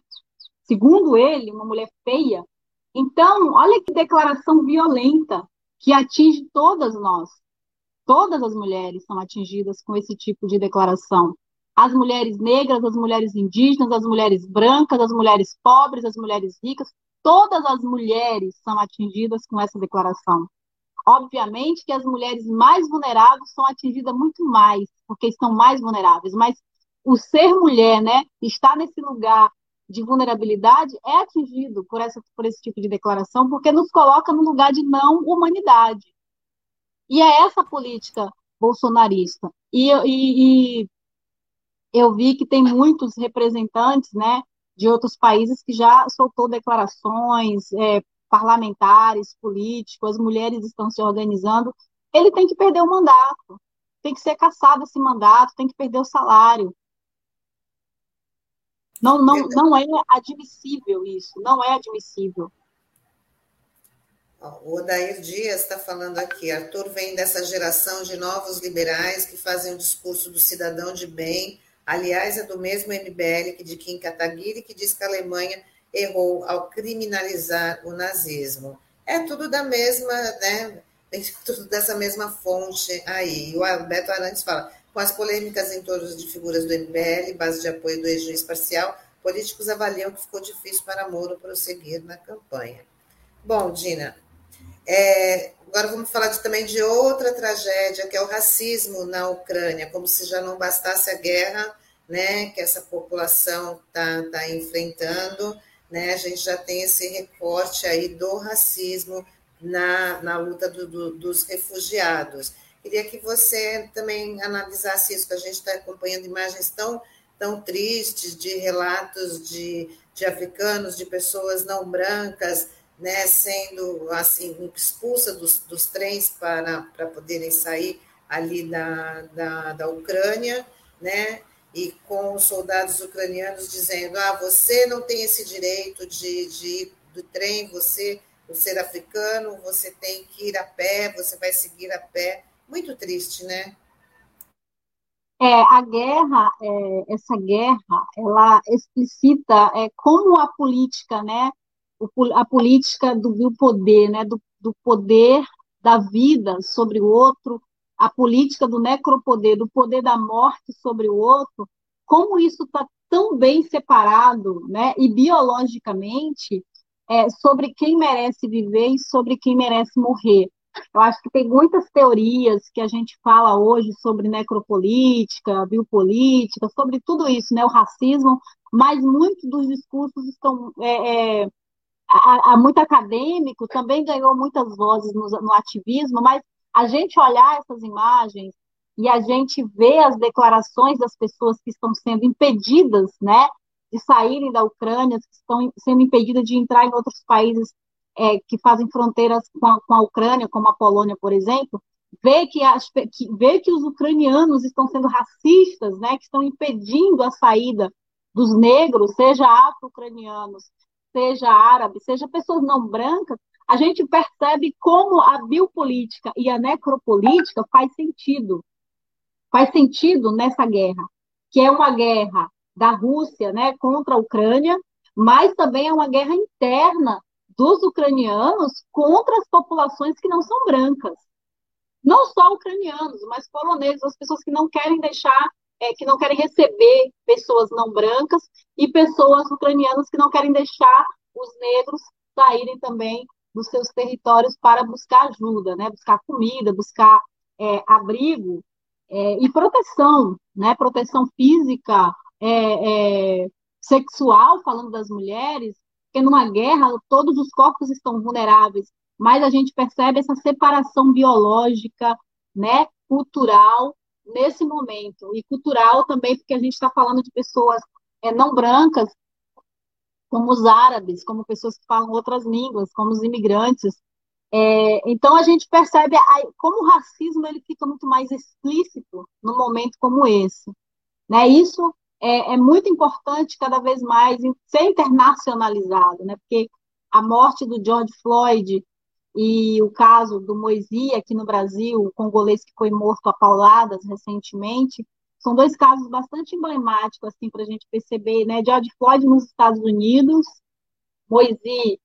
D: segundo ele, uma mulher feia. Então, olha que declaração violenta que atinge todas nós. Todas as mulheres são atingidas com esse tipo de declaração as mulheres negras, as mulheres indígenas, as mulheres brancas, as mulheres pobres, as mulheres ricas, todas as mulheres são atingidas com essa declaração. Obviamente que as mulheres mais vulneráveis são atingidas muito mais, porque estão mais vulneráveis, mas o ser mulher, né, estar nesse lugar de vulnerabilidade é atingido por, essa, por esse tipo de declaração, porque nos coloca no lugar de não humanidade. E é essa política bolsonarista. E, e, e eu vi que tem muitos representantes, né, de outros países que já soltou declarações, é, parlamentares, políticos, as mulheres estão se organizando. Ele tem que perder o mandato, tem que ser cassado esse mandato, tem que perder o salário. Não, não, não é admissível isso, não é admissível.
A: O Odair Dias está falando aqui, Arthur vem dessa geração de novos liberais que fazem o discurso do cidadão de bem, Aliás, é do mesmo MBL que de Kim Kataguiri, que diz que a Alemanha errou ao criminalizar o nazismo. É tudo da mesma, né? Tudo dessa mesma fonte aí. O Alberto Arantes fala: com as polêmicas em torno de figuras do MBL, base de apoio do ex-juiz parcial, políticos avaliam que ficou difícil para Moro prosseguir na campanha. Bom, Dina, é, agora vamos falar de, também de outra tragédia, que é o racismo na Ucrânia, como se já não bastasse a guerra né, que essa população está tá enfrentando. Né, a gente já tem esse recorte aí do racismo na, na luta do, do, dos refugiados. Queria que você também analisasse isso, que a gente está acompanhando imagens tão, tão tristes de relatos de, de africanos, de pessoas não brancas, né, sendo assim expulsa dos, dos trens para, para poderem sair ali da, da, da Ucrânia, né, e com os soldados ucranianos dizendo: ah, você não tem esse direito de, de ir do trem, você, por ser africano, você tem que ir a pé, você vai seguir a pé. Muito triste, né?
D: É, a guerra, é, essa guerra, ela explicita é, como a política, né, a política do, do poder, né, do, do poder da vida sobre o outro, a política do necropoder, do poder da morte sobre o outro, como isso está tão bem separado, né, e biologicamente, é, sobre quem merece viver e sobre quem merece morrer. Eu acho que tem muitas teorias que a gente fala hoje sobre necropolítica, biopolítica, sobre tudo isso, né, o racismo, mas muitos dos discursos estão é, é, há, muito acadêmico, também ganhou muitas vozes no, no ativismo, mas a gente olhar essas imagens e a gente ver as declarações das pessoas que estão sendo impedidas, né, de saírem da Ucrânia, que estão sendo impedidas de entrar em outros países é, que fazem fronteiras com a, com a, Ucrânia, como a Polônia, por exemplo, ver que, as, que, ver que os ucranianos estão sendo racistas, né, que estão impedindo a saída dos negros, seja afro-ucranianos, seja árabes, seja pessoas não brancas, a gente percebe como a biopolítica e a necropolítica faz sentido. Faz sentido nessa guerra, que é uma guerra da Rússia né, contra a Ucrânia, mas também é uma guerra interna dos ucranianos contra as populações que não são brancas. Não só ucranianos, mas poloneses, as pessoas que não querem deixar, é, que não querem receber pessoas não brancas e pessoas ucranianas que não querem deixar os negros saírem também dos seus territórios para buscar ajuda, né? buscar comida, buscar é, abrigo é, e proteção, né? proteção física, é, é, sexual, falando das mulheres, porque numa guerra todos os corpos estão vulneráveis, mas a gente percebe essa separação biológica, né, cultural nesse momento e cultural também porque a gente está falando de pessoas é, não brancas como os árabes, como pessoas que falam outras línguas, como os imigrantes. É, então a gente percebe a, como o racismo ele fica muito mais explícito num momento como esse. Né? Isso é, é muito importante cada vez mais ser internacionalizado, né? porque a morte do George Floyd e o caso do Moisi aqui no Brasil, o congolês que foi morto a pauladas recentemente, são dois casos bastante emblemáticos assim para a gente perceber, né? George Floyd nos Estados Unidos, Moisés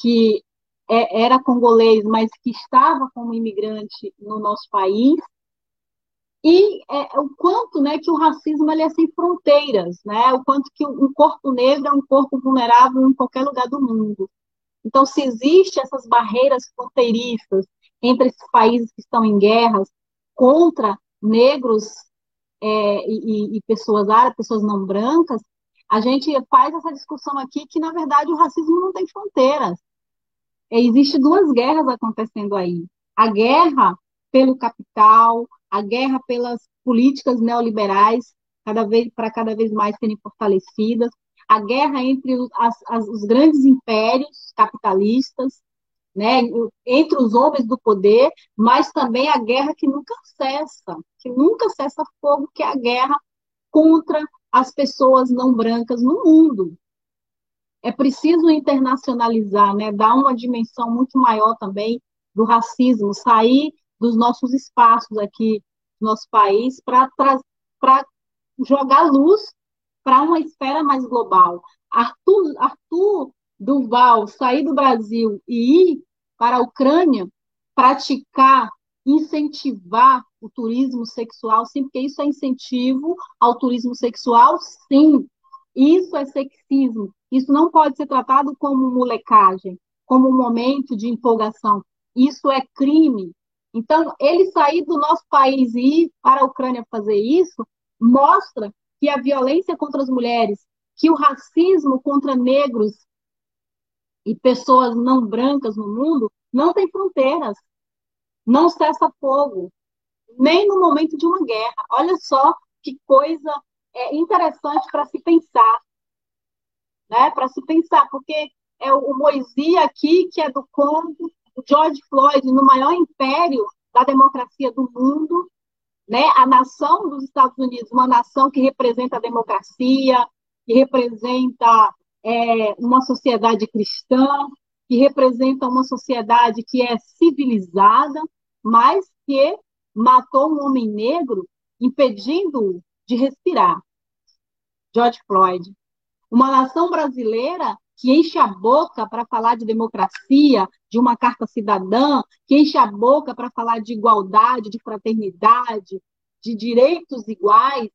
D: que é, era congolês, mas que estava como imigrante no nosso país, e é, o quanto, né, que o racismo ele é sem fronteiras, né? O quanto que um corpo negro é um corpo vulnerável em qualquer lugar do mundo. Então, se existe essas barreiras fronteiriças entre esses países que estão em guerras contra negros é, e, e, pessoas árabes, pessoas não brancas, a gente faz essa discussão aqui que, na verdade, o racismo não tem fronteiras. É, Existem duas guerras acontecendo aí. A guerra pelo capital, a guerra pelas políticas neoliberais, cada vez para cada vez mais serem fortalecidas, a guerra entre os, as, as, os grandes impérios capitalistas, né, entre os homens do poder, mas também a guerra que nunca cessa, que nunca cessa fogo, que é a guerra contra as pessoas não brancas no mundo. É preciso internacionalizar, né, dar uma dimensão muito maior também do racismo, sair dos nossos espaços aqui no nosso país para jogar luz para uma esfera mais global. Arthur, Arthur Duval sair do Brasil e ir para a Ucrânia praticar, incentivar o turismo sexual, sim, porque isso é incentivo ao turismo sexual, sim. Isso é sexismo. Isso não pode ser tratado como molecagem, como um momento de empolgação. Isso é crime. Então, ele sair do nosso país e ir para a Ucrânia fazer isso mostra que a violência contra as mulheres, que o racismo contra negros e pessoas não brancas no mundo não tem fronteiras, não cessa fogo. nem no momento de uma guerra. Olha só que coisa é, interessante para se pensar, né? Para se pensar, porque é o Moisés aqui, que é do Congo, o George Floyd, no maior império da democracia do mundo, né? A nação dos Estados Unidos, uma nação que representa a democracia, que representa é, uma sociedade cristã, que representa uma sociedade que é civilizada, mas que matou um homem negro, impedindo-o de respirar. George Floyd. Uma nação brasileira que enche a boca para falar de democracia, de uma carta cidadã, que enche a boca para falar de igualdade, de fraternidade, de direitos iguais,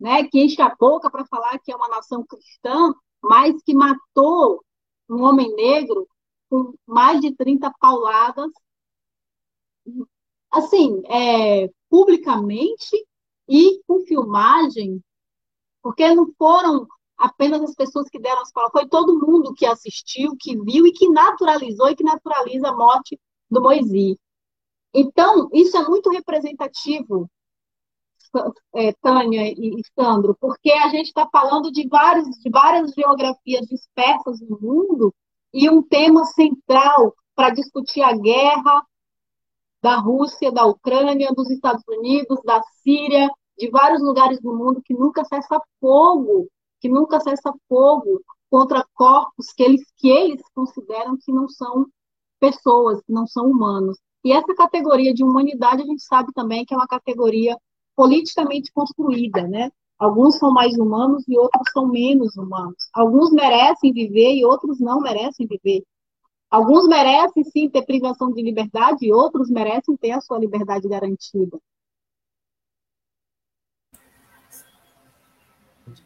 D: né? que enche a boca para falar que é uma nação cristã, mas que matou um homem negro com mais de 30 pauladas, assim, é, publicamente e com filmagem, porque não foram apenas as pessoas que deram as palavras, foi todo mundo que assistiu, que viu e que naturalizou e que naturaliza a morte do Moisés. Então, isso é muito representativo, é, Tânia e Sandro, porque a gente está falando de, vários, de várias geografias dispersas no mundo e um tema central para discutir a guerra da Rússia, da Ucrânia, dos Estados Unidos, da Síria, de vários lugares do mundo que nunca cessa fogo que nunca cessa fogo contra corpos que eles, que eles consideram que não são pessoas, não são humanos. E essa categoria de humanidade a gente sabe também que é uma categoria politicamente construída, né? Alguns são mais humanos e outros são menos humanos. Alguns merecem viver e outros não merecem viver. Alguns merecem sim ter privação de liberdade e outros merecem ter a sua liberdade garantida.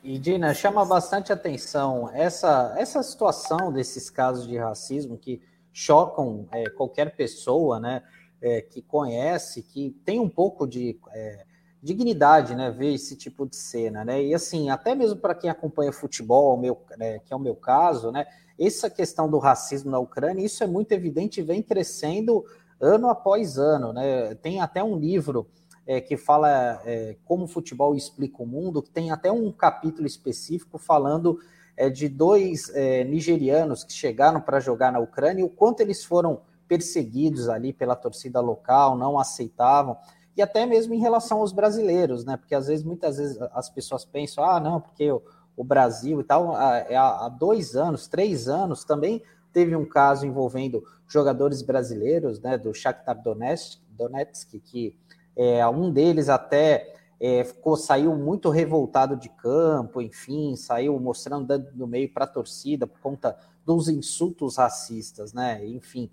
C: E, Dina, chama bastante atenção essa, essa situação desses casos de racismo que chocam é, qualquer pessoa, né, é, que conhece, que tem um pouco de é, dignidade, né, ver esse tipo de cena, né, e assim, até mesmo para quem acompanha futebol, meu, né, que é o meu caso, né, essa questão do racismo na Ucrânia, isso é muito evidente e vem crescendo ano após ano, né, tem até um livro é, que fala é, como o futebol explica o mundo, que tem até um capítulo específico falando é, de dois é, nigerianos que chegaram para jogar na Ucrânia e o quanto eles foram perseguidos ali pela torcida local, não aceitavam, e até mesmo em relação aos brasileiros, né? Porque às vezes, muitas vezes, as pessoas pensam, ah, não, porque o, o Brasil e tal, há, é, há dois anos, três anos, também teve um caso envolvendo jogadores brasileiros, né, do Shakhtar Donetsk, Donetsk que é, um deles até é, ficou, saiu muito revoltado de campo, enfim, saiu mostrando dando no meio para a torcida por conta dos insultos racistas, né? Enfim,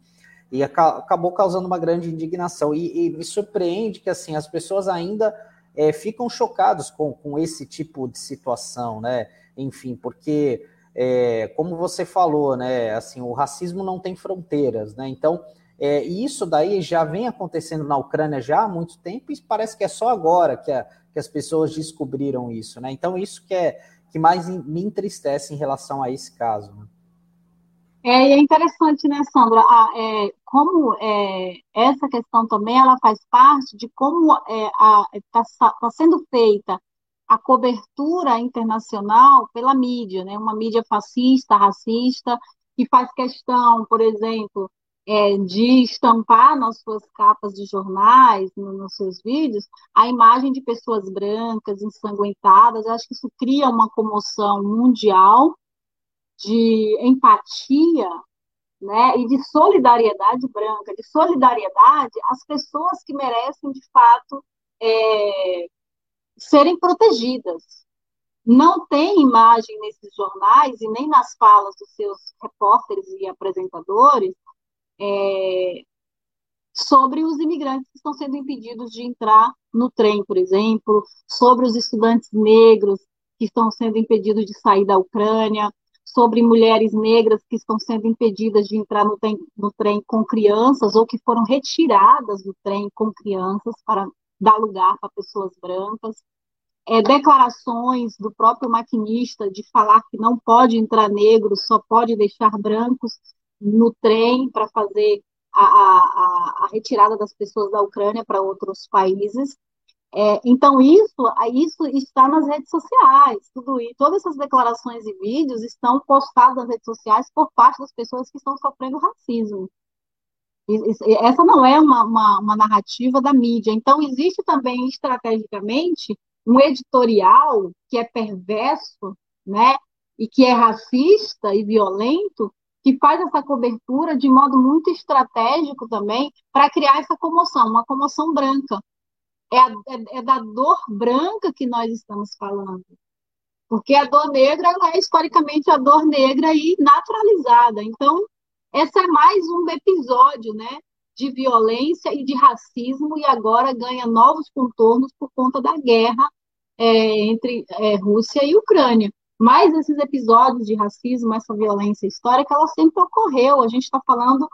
C: e acabou causando uma grande indignação. E, e me surpreende que assim as pessoas ainda é, ficam chocados com, com esse tipo de situação, né? Enfim, porque é, como você falou, né? Assim, o racismo não tem fronteiras, né? Então é, e isso daí já vem acontecendo na Ucrânia já há muito tempo e parece que é só agora que, a, que as pessoas descobriram isso, né? Então, isso que é que mais me entristece em relação a esse caso. Né?
D: É, e é interessante, né, Sandra? Ah, é, como é, essa questão também ela faz parte de como está é, tá sendo feita a cobertura internacional pela mídia, né? Uma mídia fascista, racista, que faz questão, por exemplo, é, de estampar nas suas capas de jornais, no, nos seus vídeos, a imagem de pessoas brancas, ensanguentadas. Acho que isso cria uma comoção mundial de empatia né, e de solidariedade branca, de solidariedade às pessoas que merecem, de fato, é, serem protegidas. Não tem imagem nesses jornais e nem nas falas dos seus repórteres e apresentadores é, sobre os imigrantes que estão sendo impedidos de entrar no trem, por exemplo, sobre os estudantes negros que estão sendo impedidos de sair da Ucrânia, sobre mulheres negras que estão sendo impedidas de entrar no trem, no trem com crianças ou que foram retiradas do trem com crianças para dar lugar para pessoas brancas. É, declarações do próprio maquinista de falar que não pode entrar negro, só pode deixar brancos no trem para fazer a, a, a, retirada das pessoas da Ucrânia para outros países. É, então, isso, isso está nas redes sociais, tudo e todas essas declarações e vídeos estão postados nas redes sociais por parte das pessoas que estão sofrendo racismo. Essa não é uma, uma, uma narrativa da mídia. Então, existe também, estrategicamente, um editorial que é perverso, né, e que é racista e violento, que faz essa cobertura de modo muito estratégico também para criar essa comoção, uma comoção branca. É, a, é, é, da dor branca que nós estamos falando. Porque a dor negra é historicamente a dor negra e naturalizada. Então, esse é mais um episódio né, de violência e de racismo, e agora ganha novos contornos por conta da guerra é, entre é, Rússia e Ucrânia. Mas esses episódios de racismo, essa violência histórica, ela sempre ocorreu. A gente está falando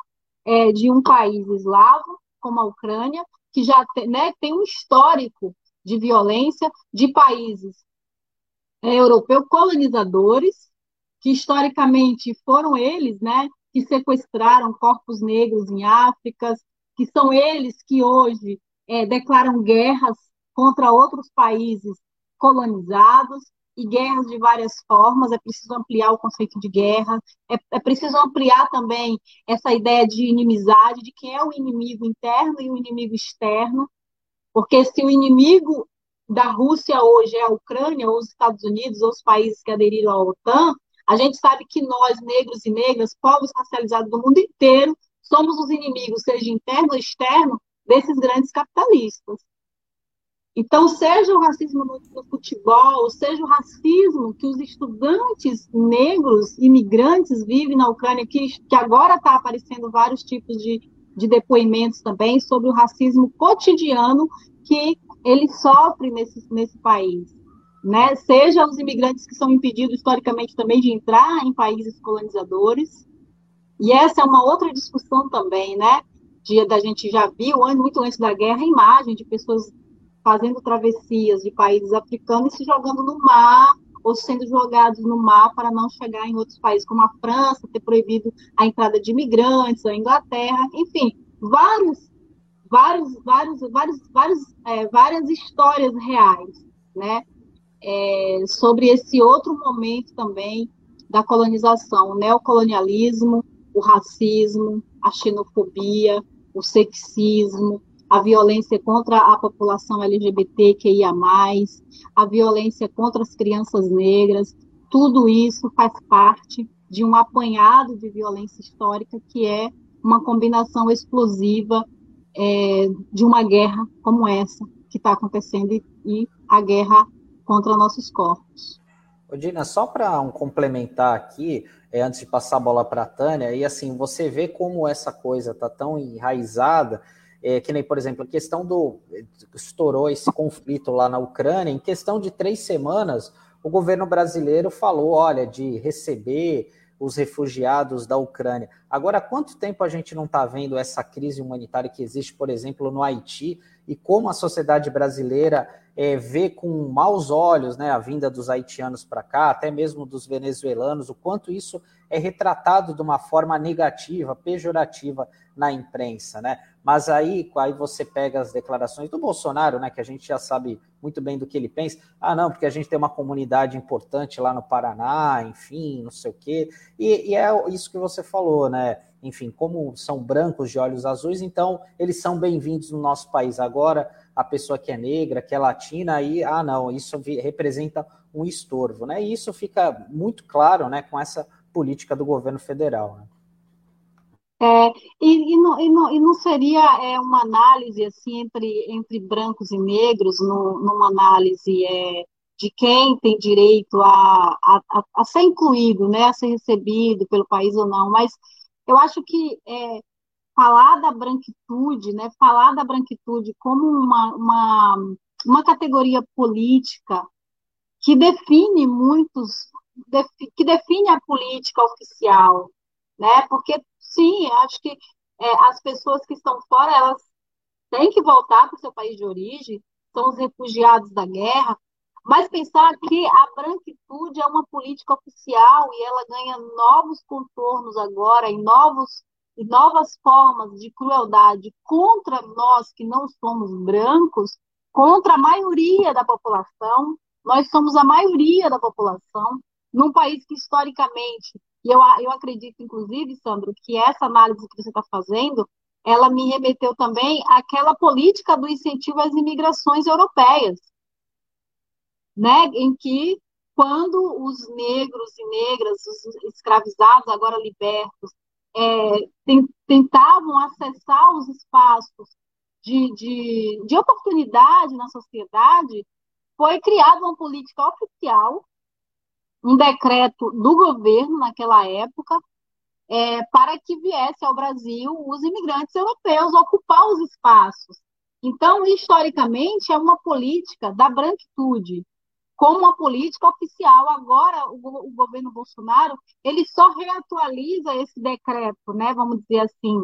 D: é, de um país eslavo, como a Ucrânia, que já tem, né, tem um histórico de violência de países é, europeus colonizadores, que historicamente foram eles, né, que sequestraram corpos negros em África, que são eles que hoje é, declaram guerras contra outros países colonizados e guerras de várias formas. É preciso ampliar o conceito de guerra, é, é preciso ampliar também essa ideia de inimizade, de quem é o inimigo interno e o inimigo externo, porque se o inimigo da Rússia hoje é a Ucrânia, ou os Estados Unidos, ou os países que aderiram à OTAN, a gente sabe que nós, negros e negras, povos racializados do mundo inteiro, somos os inimigos, seja interno ou externo, desses grandes capitalistas. Então, seja o racismo no, futebol, seja o racismo que os estudantes negros, imigrantes, vivem na Ucrânia, que, que agora está aparecendo vários tipos de, de depoimentos também sobre o racismo cotidiano que ele sofre nesse, nesse país né? Seja os imigrantes que são impedidos historicamente também de entrar em países colonizadores. E essa é uma outra discussão também, né? De, da gente já viu, muito antes da guerra, a imagem de pessoas fazendo travessias de países africanos e se jogando no mar ou sendo jogados no mar para não chegar em outros países, como a França, ter proibido a entrada de imigrantes, a Inglaterra, enfim, vários, vários, vários, vários, vários, é, várias histórias reais, né? é, sobre esse outro momento também da colonização, o neocolonialismo, o racismo, a xenofobia, o sexismo, a violência contra a população LGBTQIA+, a violência contra as crianças negras, tudo isso faz parte de um apanhado de violência histórica que é uma combinação explosiva é, de uma guerra como essa que está acontecendo e, e a guerra contra nossos corpos.
C: Dina, só para um complementar aqui, é, antes de passar a bola para a Tânia, e assim, você vê como essa coisa está tão enraizada, é, que nem, por exemplo, a questão do. estourou esse conflito lá na Ucrânia, em questão de três semanas, o governo brasileiro falou: olha, de receber os refugiados da Ucrânia. Agora, quanto tempo a gente não está vendo essa crise humanitária que existe, por exemplo, no Haiti, e como a sociedade brasileira é, vê com maus olhos né, a vinda dos haitianos para cá, até mesmo dos venezuelanos, o quanto isso é retratado de uma forma negativa, pejorativa na imprensa, né? Mas aí, aí você pega as declarações do Bolsonaro, né? Que a gente já sabe muito bem do que ele pensa. Ah, não, porque a gente tem uma comunidade importante lá no Paraná, enfim, não sei o quê. E, e é isso que você falou, né? Enfim, como são brancos de olhos azuis, então eles são bem-vindos no nosso país. Agora, a pessoa que é negra, que é latina, aí, ah, não, isso representa um estorvo, né? E isso fica muito claro, né, com essa política do governo federal, né?
D: É, e, e, não, e, não, e não seria é, uma análise assim entre, entre brancos e negros, no, numa análise é, de quem tem direito a, a, a, ser incluído, né, a ser recebido pelo país ou não, mas eu acho que é, falar da branquitude, né, falar da branquitude como uma, uma, uma categoria política que define muitos, que define a política oficial, né, porque, sim, acho que é, as pessoas que estão fora, elas têm que voltar para o seu país de origem, são os refugiados da guerra, mas pensar que a branquitude é uma política oficial e ela ganha novos contornos agora, em novos e novas formas de crueldade contra nós que não somos brancos, contra a maioria da população. Nós somos a maioria da população, num país que historicamente, e eu, eu acredito, inclusive, Sandro, que essa análise que você está fazendo, ela me remeteu também àquela política do incentivo às imigrações europeias, né, em que quando os negros e negras, os escravizados agora libertos, é, tentavam acessar os espaços de, de, de oportunidade na sociedade, foi criada uma política oficial, um decreto do governo naquela época, é, para que viesse ao Brasil os imigrantes europeus ocupar os espaços. Então, historicamente, é uma política da branquitude, como uma política oficial. Agora, o, o governo Bolsonaro ele só reatualiza esse decreto, né? Vamos dizer assim,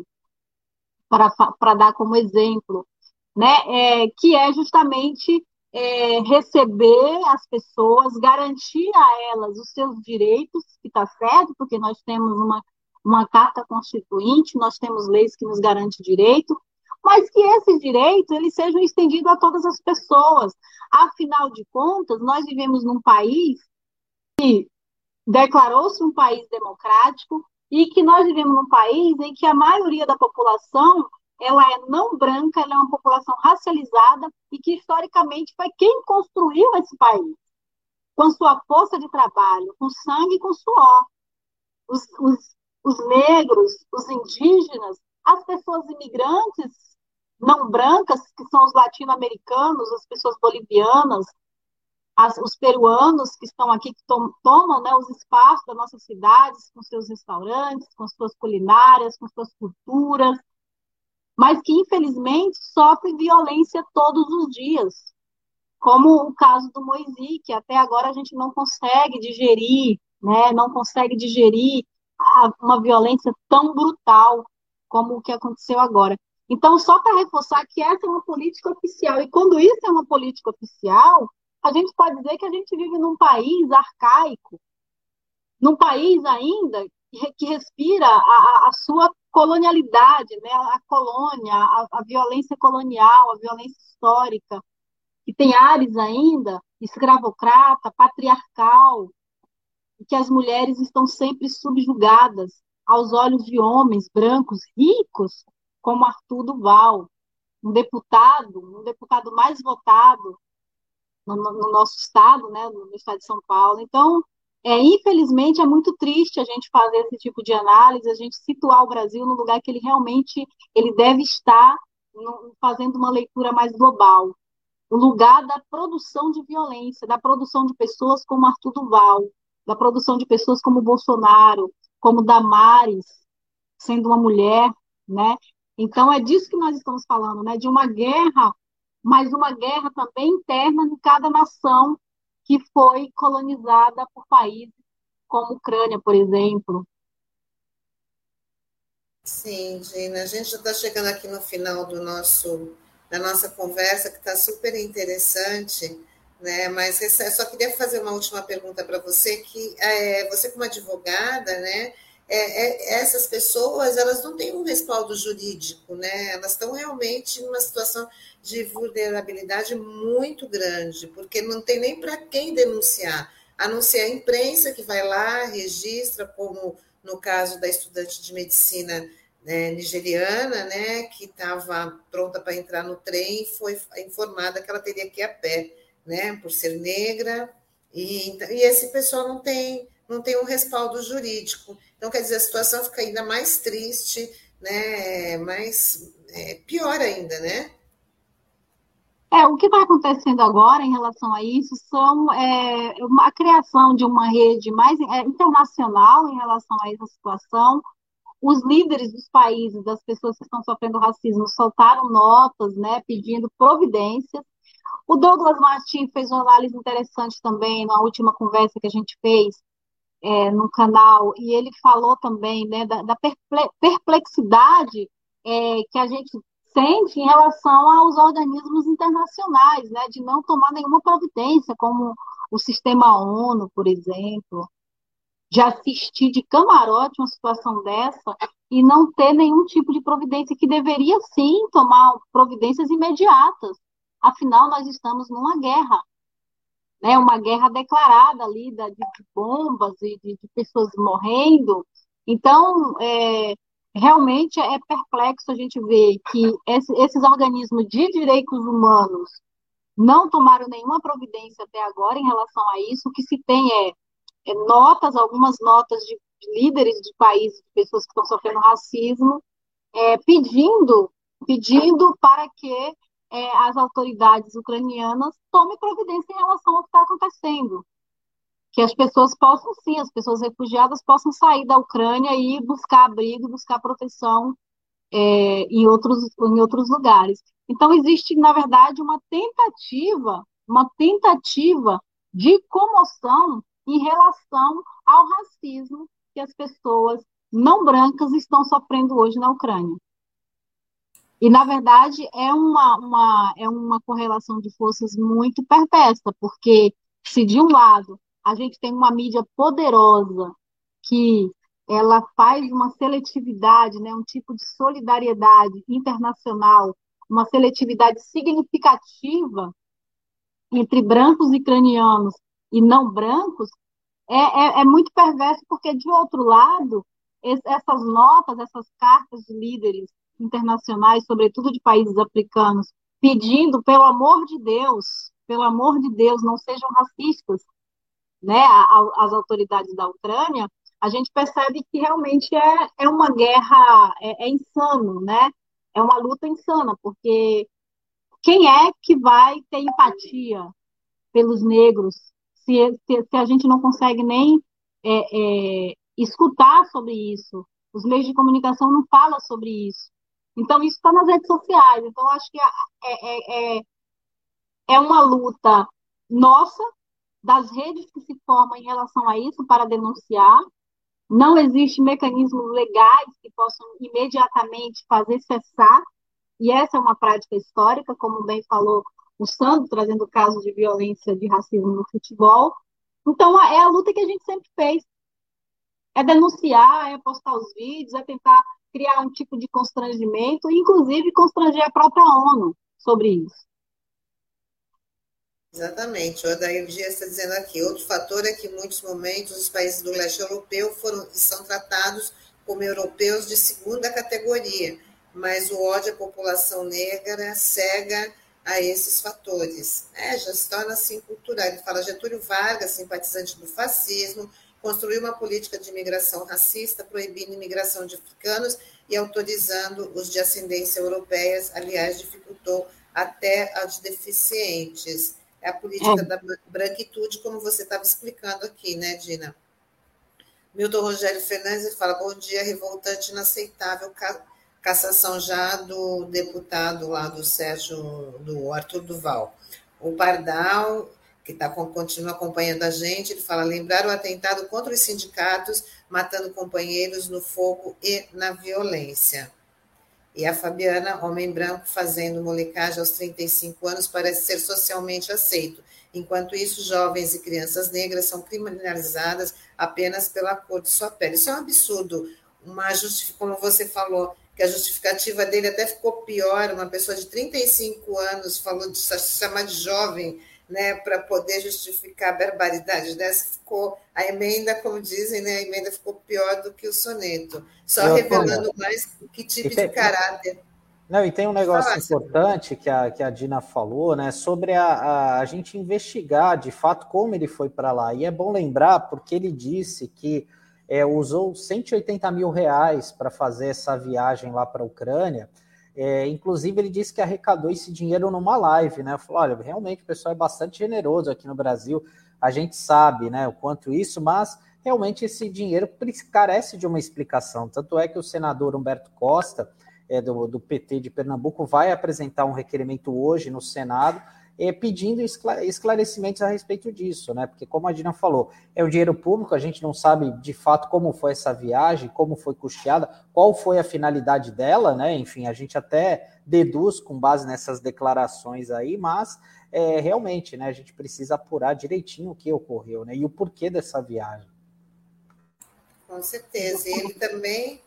D: para dar como exemplo, né? É, que é justamente é, receber as pessoas, garantir a elas os seus direitos, que está certo, porque nós temos uma, uma carta constituinte, nós temos leis que nos garantem direito, mas que esses direitos eles sejam estendidos a todas as pessoas. Afinal de contas, nós vivemos num país que declarou-se um país democrático e que nós vivemos num país em que a maioria da população ela é não branca, ela é uma população racializada e que historicamente foi quem construiu esse país com sua força de trabalho, com sangue e com suor. Os, os, os negros, os indígenas, as pessoas imigrantes não brancas, que são os latino-americanos, as pessoas bolivianas, as, os peruanos que estão aqui, que tom, tomam né, os espaços das nossas cidades, com seus restaurantes, com suas culinárias, com suas culturas, mas que, infelizmente, sofrem violência todos os dias, como o caso do Moisés, que até agora a gente não consegue digerir, né, não consegue digerir uma violência tão brutal como o que aconteceu agora. Então, só para reforçar que essa é uma política oficial, e quando isso é uma política oficial, a gente pode dizer que a gente vive num país arcaico, num país ainda que respira a, a sua colonialidade, né? a colônia, a, a violência colonial, a violência histórica, que tem ares ainda escravocrata, patriarcal, que as mulheres estão sempre subjugadas aos olhos de homens brancos ricos como Arthur Duval, um deputado, um deputado mais votado no, no nosso estado, né, no, estado de São Paulo. Então, é, infelizmente, é muito triste a gente fazer esse tipo de análise, a gente situar o Brasil no lugar que ele realmente ele deve estar, no, fazendo uma leitura mais global. O lugar da produção de violência, da produção de pessoas como Arthur Duval, da produção de pessoas como Bolsonaro, como Damares, sendo uma mulher, né? Então, é disso que nós estamos falando, né? de uma guerra, mas uma guerra também interna de cada nação que foi colonizada por países como Ucrânia, por exemplo.
A: Sim, Gina, a gente já está chegando aqui no final do nosso, da nossa conversa, que está super interessante, né? Mas só queria fazer uma última pergunta para você, que é, você como advogada, né? É, é, essas pessoas elas não têm um respaldo jurídico, né? Elas estão realmente numa situação de vulnerabilidade muito grande, porque não tem nem para quem denunciar, a não ser a imprensa que vai lá, registra, como no caso da estudante de medicina né, nigeriana, né, que estava pronta para entrar no trem foi informada que ela teria que ir a pé, né, por ser negra, e, e esse pessoal não tem não tem um respaldo jurídico. Então, quer dizer, a situação fica ainda mais triste, né? mais é, pior ainda, né?
D: É, o que está acontecendo agora em relação a isso são é, a criação de uma rede mais é, internacional em relação a essa situação. Os líderes dos países, das pessoas que estão sofrendo racismo, soltaram notas, né, pedindo providências. O Douglas Martins fez uma análise interessante também na última conversa que a gente fez é, no canal, e ele falou também né, da, da perplexidade é, que a gente sente em relação aos organismos internacionais, né, de não tomar nenhuma providência, como o sistema ONU, por exemplo, de assistir de camarote uma situação dessa e não ter nenhum tipo de providência, que deveria sim tomar providências imediatas. Afinal, nós estamos numa guerra, né? uma guerra declarada ali de, de bombas e de, de, pessoas morrendo. Então, é, realmente é perplexo a gente ver que esse, esses organismos de direitos humanos não tomaram nenhuma providência até agora em relação a isso. O que se tem é é, notas, algumas notas de líderes de países, de pessoas que estão sofrendo racismo, é, pedindo, pedindo para que é, as autoridades ucranianas tomem providência em relação ao que está acontecendo. Que as pessoas possam, sim, as pessoas refugiadas possam sair da Ucrânia e buscar abrigo, buscar proteção é, em, outros, em outros lugares. Então, existe, na verdade, uma tentativa, uma tentativa de comoção em relação ao racismo que as pessoas não brancas estão sofrendo hoje na Ucrânia. E, na verdade, é uma, uma, é uma correlação de forças muito perversa, porque se, de um lado, a gente tem uma mídia poderosa que ela faz uma seletividade, né, um tipo de solidariedade internacional, uma seletividade significativa entre brancos e ucranianos e não brancos, é, é, é muito perverso, porque, de outro lado, essas notas, essas cartas de líderes internacionais, sobretudo de países africanos, pedindo, pelo amor de Deus, pelo amor de Deus, não sejam racistas, né, as autoridades da Ucrânia, a gente percebe que realmente é, é uma guerra, é, é insano, né? É uma luta insana, porque quem é que vai ter empatia pelos negros, se, se, se a gente não consegue nem é, é, escutar sobre isso, os meios de comunicação não falam sobre isso. Então, isso está nas redes sociais. Então, acho que é, é, é, é uma luta nossa, das redes que se formam em relação a isso, para denunciar. Não existe mecanismos legais que possam imediatamente fazer cessar, e essa é uma prática histórica, como bem falou o Sandro, trazendo casos de violência, de racismo no futebol. Então, é a luta que a gente sempre fez. É denunciar, é postar os vídeos, é tentar criar um tipo de constrangimento, inclusive constranger a própria ONU sobre isso.
A: Exatamente. O Adair Dias está dizendo aqui. Outro fator é que, em muitos momentos, os países do leste europeu foram, são tratados como europeus de segunda categoria, mas o ódio à população negra cega a esses fatores. É, já se torna assim cultural. Ele fala Getúlio Vargas, simpatizante do fascismo, construiu uma política de imigração racista, proibindo a imigração de africanos e autorizando os de ascendência europeias, aliás, dificultou até a de deficientes. É a política é. da branquitude, como você estava explicando aqui, né, Dina? Milton Rogério Fernandes fala: bom dia, revoltante, inaceitável cassação já do deputado lá do Sérgio, do Arthur Duval. O Pardal, que tá, continua acompanhando a gente, ele fala: lembrar o atentado contra os sindicatos, matando companheiros no fogo e na violência. E a Fabiana, homem branco, fazendo molecagem aos 35 anos, parece ser socialmente aceito. Enquanto isso, jovens e crianças negras são criminalizadas apenas pela cor de sua pele. Isso é um absurdo. Uma como você falou, que a justificativa dele até ficou pior, uma pessoa de 35 anos falou de se chamar de jovem, né, para poder justificar a barbaridade dessa, ficou a emenda, como dizem, né, a emenda ficou pior do que o soneto, só Eu, revelando mais que tipo tem, de caráter.
C: Não, e tem um negócio Fala, importante que a, que a Dina falou, né, sobre a, a, a gente investigar de fato como ele foi para lá. E é bom lembrar, porque ele disse que é, usou 180 mil reais para fazer essa viagem lá para a Ucrânia. É, inclusive, ele disse que arrecadou esse dinheiro numa live, né? Falou: olha, realmente o pessoal é bastante generoso aqui no Brasil, a gente sabe né, o quanto isso, mas realmente esse dinheiro carece de uma explicação. Tanto é que o senador Humberto Costa, é, do, do PT de Pernambuco, vai apresentar um requerimento hoje no Senado pedindo esclarecimentos a respeito disso, né? Porque, como a Dina falou, é o dinheiro público, a gente não sabe de fato como foi essa viagem, como foi custeada, qual foi a finalidade dela, né? Enfim, a gente até deduz com base nessas declarações aí, mas é, realmente, né, a gente precisa apurar direitinho o que ocorreu, né? E o porquê dessa viagem.
A: Com certeza. E ele também,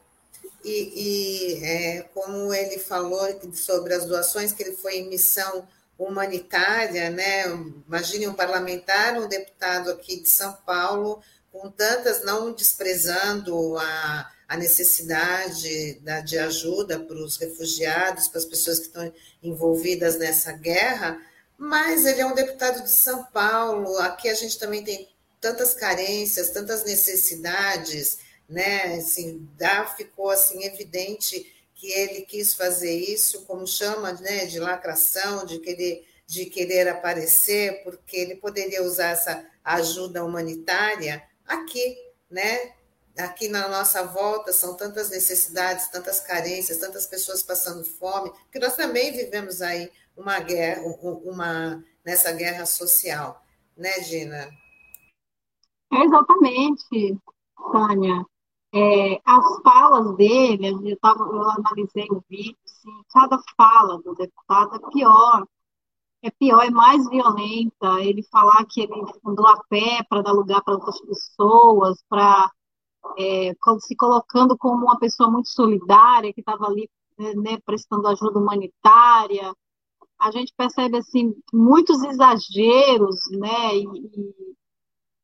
A: e, e é, como ele falou sobre as doações, que ele foi em missão humanitária, né? Imagine um parlamentar, um deputado aqui de São Paulo, com tantas, não desprezando a, a necessidade da, de ajuda para os refugiados, para as pessoas que estão envolvidas nessa guerra, mas ele é um deputado de São Paulo, aqui a gente também tem tantas carências, tantas necessidades, né? Assim, dá, ficou assim evidente que ele quis fazer isso, como chama, né, de lacração, de querer, de querer aparecer, porque ele poderia usar essa ajuda humanitária aqui, né? Aqui na nossa volta são tantas necessidades, tantas carências, tantas pessoas passando fome, que nós também vivemos aí uma guerra, uma nessa guerra social, né, Gina?
D: Exatamente, Tânia. É, as falas dele, eu, tava, eu analisei o vídeo, assim, cada fala do deputado é pior, é pior, é mais violenta. Ele falar que ele andou a pé para dar lugar para outras pessoas, para é, se colocando como uma pessoa muito solidária, que estava ali né, né, prestando ajuda humanitária. A gente percebe assim muitos exageros, né? E,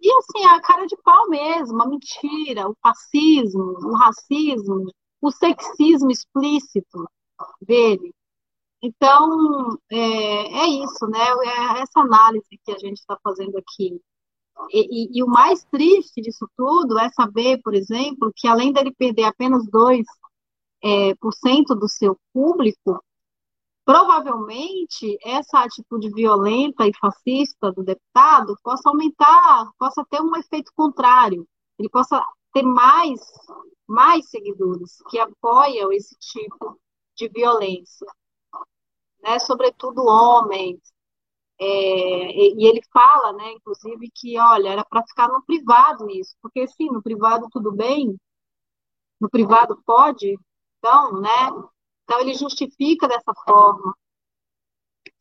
D: e assim, a cara de pau mesmo, a mentira, o fascismo, o racismo, o sexismo explícito dele. Então, é, é isso, né? É essa análise que a gente está fazendo aqui. E, e, e, o mais triste disso tudo é saber, por exemplo, que além dele perder apenas 2% é, por cento do seu público, provavelmente essa atitude violenta e fascista do deputado possa aumentar, possa ter um efeito contrário, ele possa ter mais, mais seguidores que apoiam esse tipo de violência, né? sobretudo homens. É, e ele fala, né, inclusive, que olha, era para ficar no privado isso, porque sim, no privado tudo bem, no privado pode, então, né, então, ele justifica dessa forma,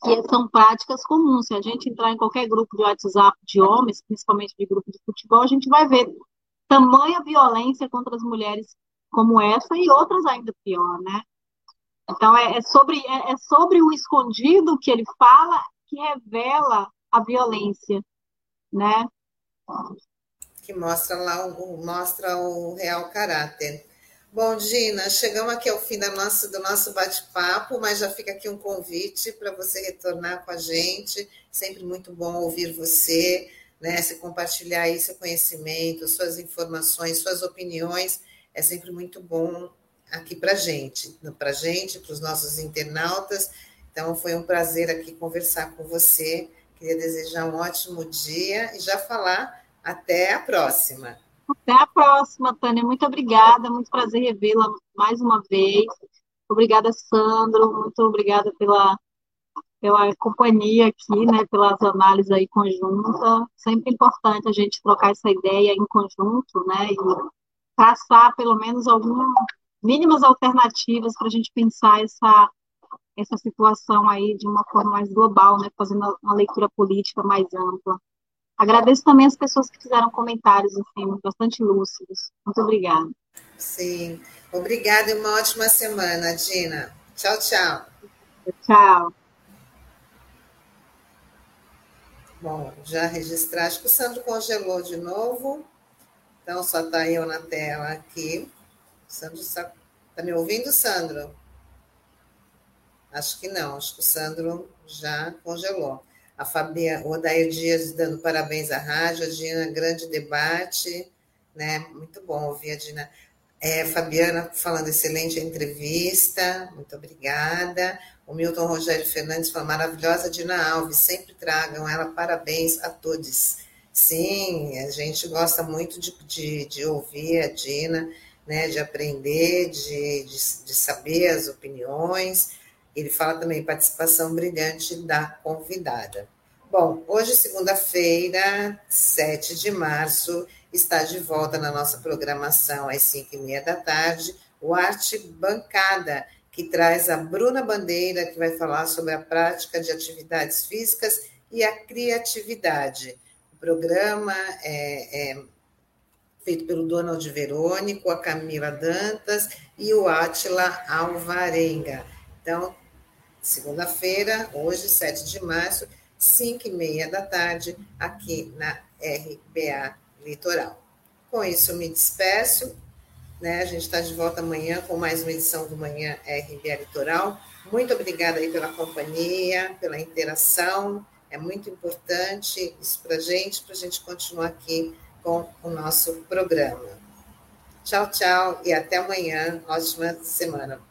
D: que são práticas comuns. Se a gente entrar em qualquer grupo de WhatsApp de homens, principalmente de grupo de futebol, a gente vai ver tamanha violência contra as mulheres como essa e outras ainda pior, né? Então, é, é sobre, é, é sobre o escondido que ele fala que revela a violência, né?
A: Que mostra lá, o, mostra o real caráter. Bom, Gina, chegamos aqui ao fim da nossa, do nosso bate-papo, mas já fica aqui um convite para você retornar com a gente. Sempre muito bom ouvir você, né? Se compartilhar aí seu conhecimento, suas informações, suas opiniões. É sempre muito bom aqui para a gente, para a gente, para os nossos internautas. Então, foi um prazer aqui conversar com você. Queria desejar um ótimo dia e já falar até a próxima.
D: Até a próxima, Tânia. Muito obrigada. Muito prazer revê-la mais uma vez. Obrigada, Sandro. Muito obrigada pela, pela companhia aqui, né? Pelas análises aí conjuntas. Sempre importante a gente trocar essa ideia em conjunto, né? E traçar pelo menos algumas mínimas alternativas para a gente pensar essa essa situação aí de uma forma mais global, né? Fazendo uma leitura política mais ampla. Agradeço também as pessoas que fizeram comentários, assim, bastante lúcidos. Muito obrigada.
A: Sim, obrigada e uma ótima semana, Dina. Tchau, tchau.
D: Tchau.
A: Bom, já registrar. Acho que o Sandro congelou de novo. Então, só está eu na tela aqui. O Sandro está, está me ouvindo, Sandro? Acho que não. Acho que o Sandro já congelou a Fabiana, o Odair Dias dando parabéns à rádio, a Dina, grande debate, né? Muito bom ouvir a Dina. É, Fabiana falando excelente entrevista, muito obrigada. O Milton Rogério Fernandes falou maravilhosa Dina Alves, sempre tragam ela parabéns a todos. Sim, a gente gosta muito de, de, de ouvir a Dina, né, de aprender, de, de, de saber as opiniões ele fala também participação brilhante da convidada. Bom, hoje, segunda-feira, 7 de março, está de volta na nossa programação às 5 e meia da tarde, o Arte Bancada, que traz a Bruna Bandeira, que vai falar sobre a prática de atividades físicas e a criatividade. O programa é, é feito pelo Donald Verônico, a Camila Dantas e o Átila Alvarenga. Então, segunda-feira, hoje, 7 de março, 5 e meia da tarde, aqui na RBA Litoral. Com isso, me despeço. Né? A gente está de volta amanhã com mais uma edição do Manhã RBA Litoral. Muito obrigada aí pela companhia, pela interação. É muito importante isso para a gente, para a gente continuar aqui com o nosso programa. Tchau, tchau e até amanhã. Ótima semana.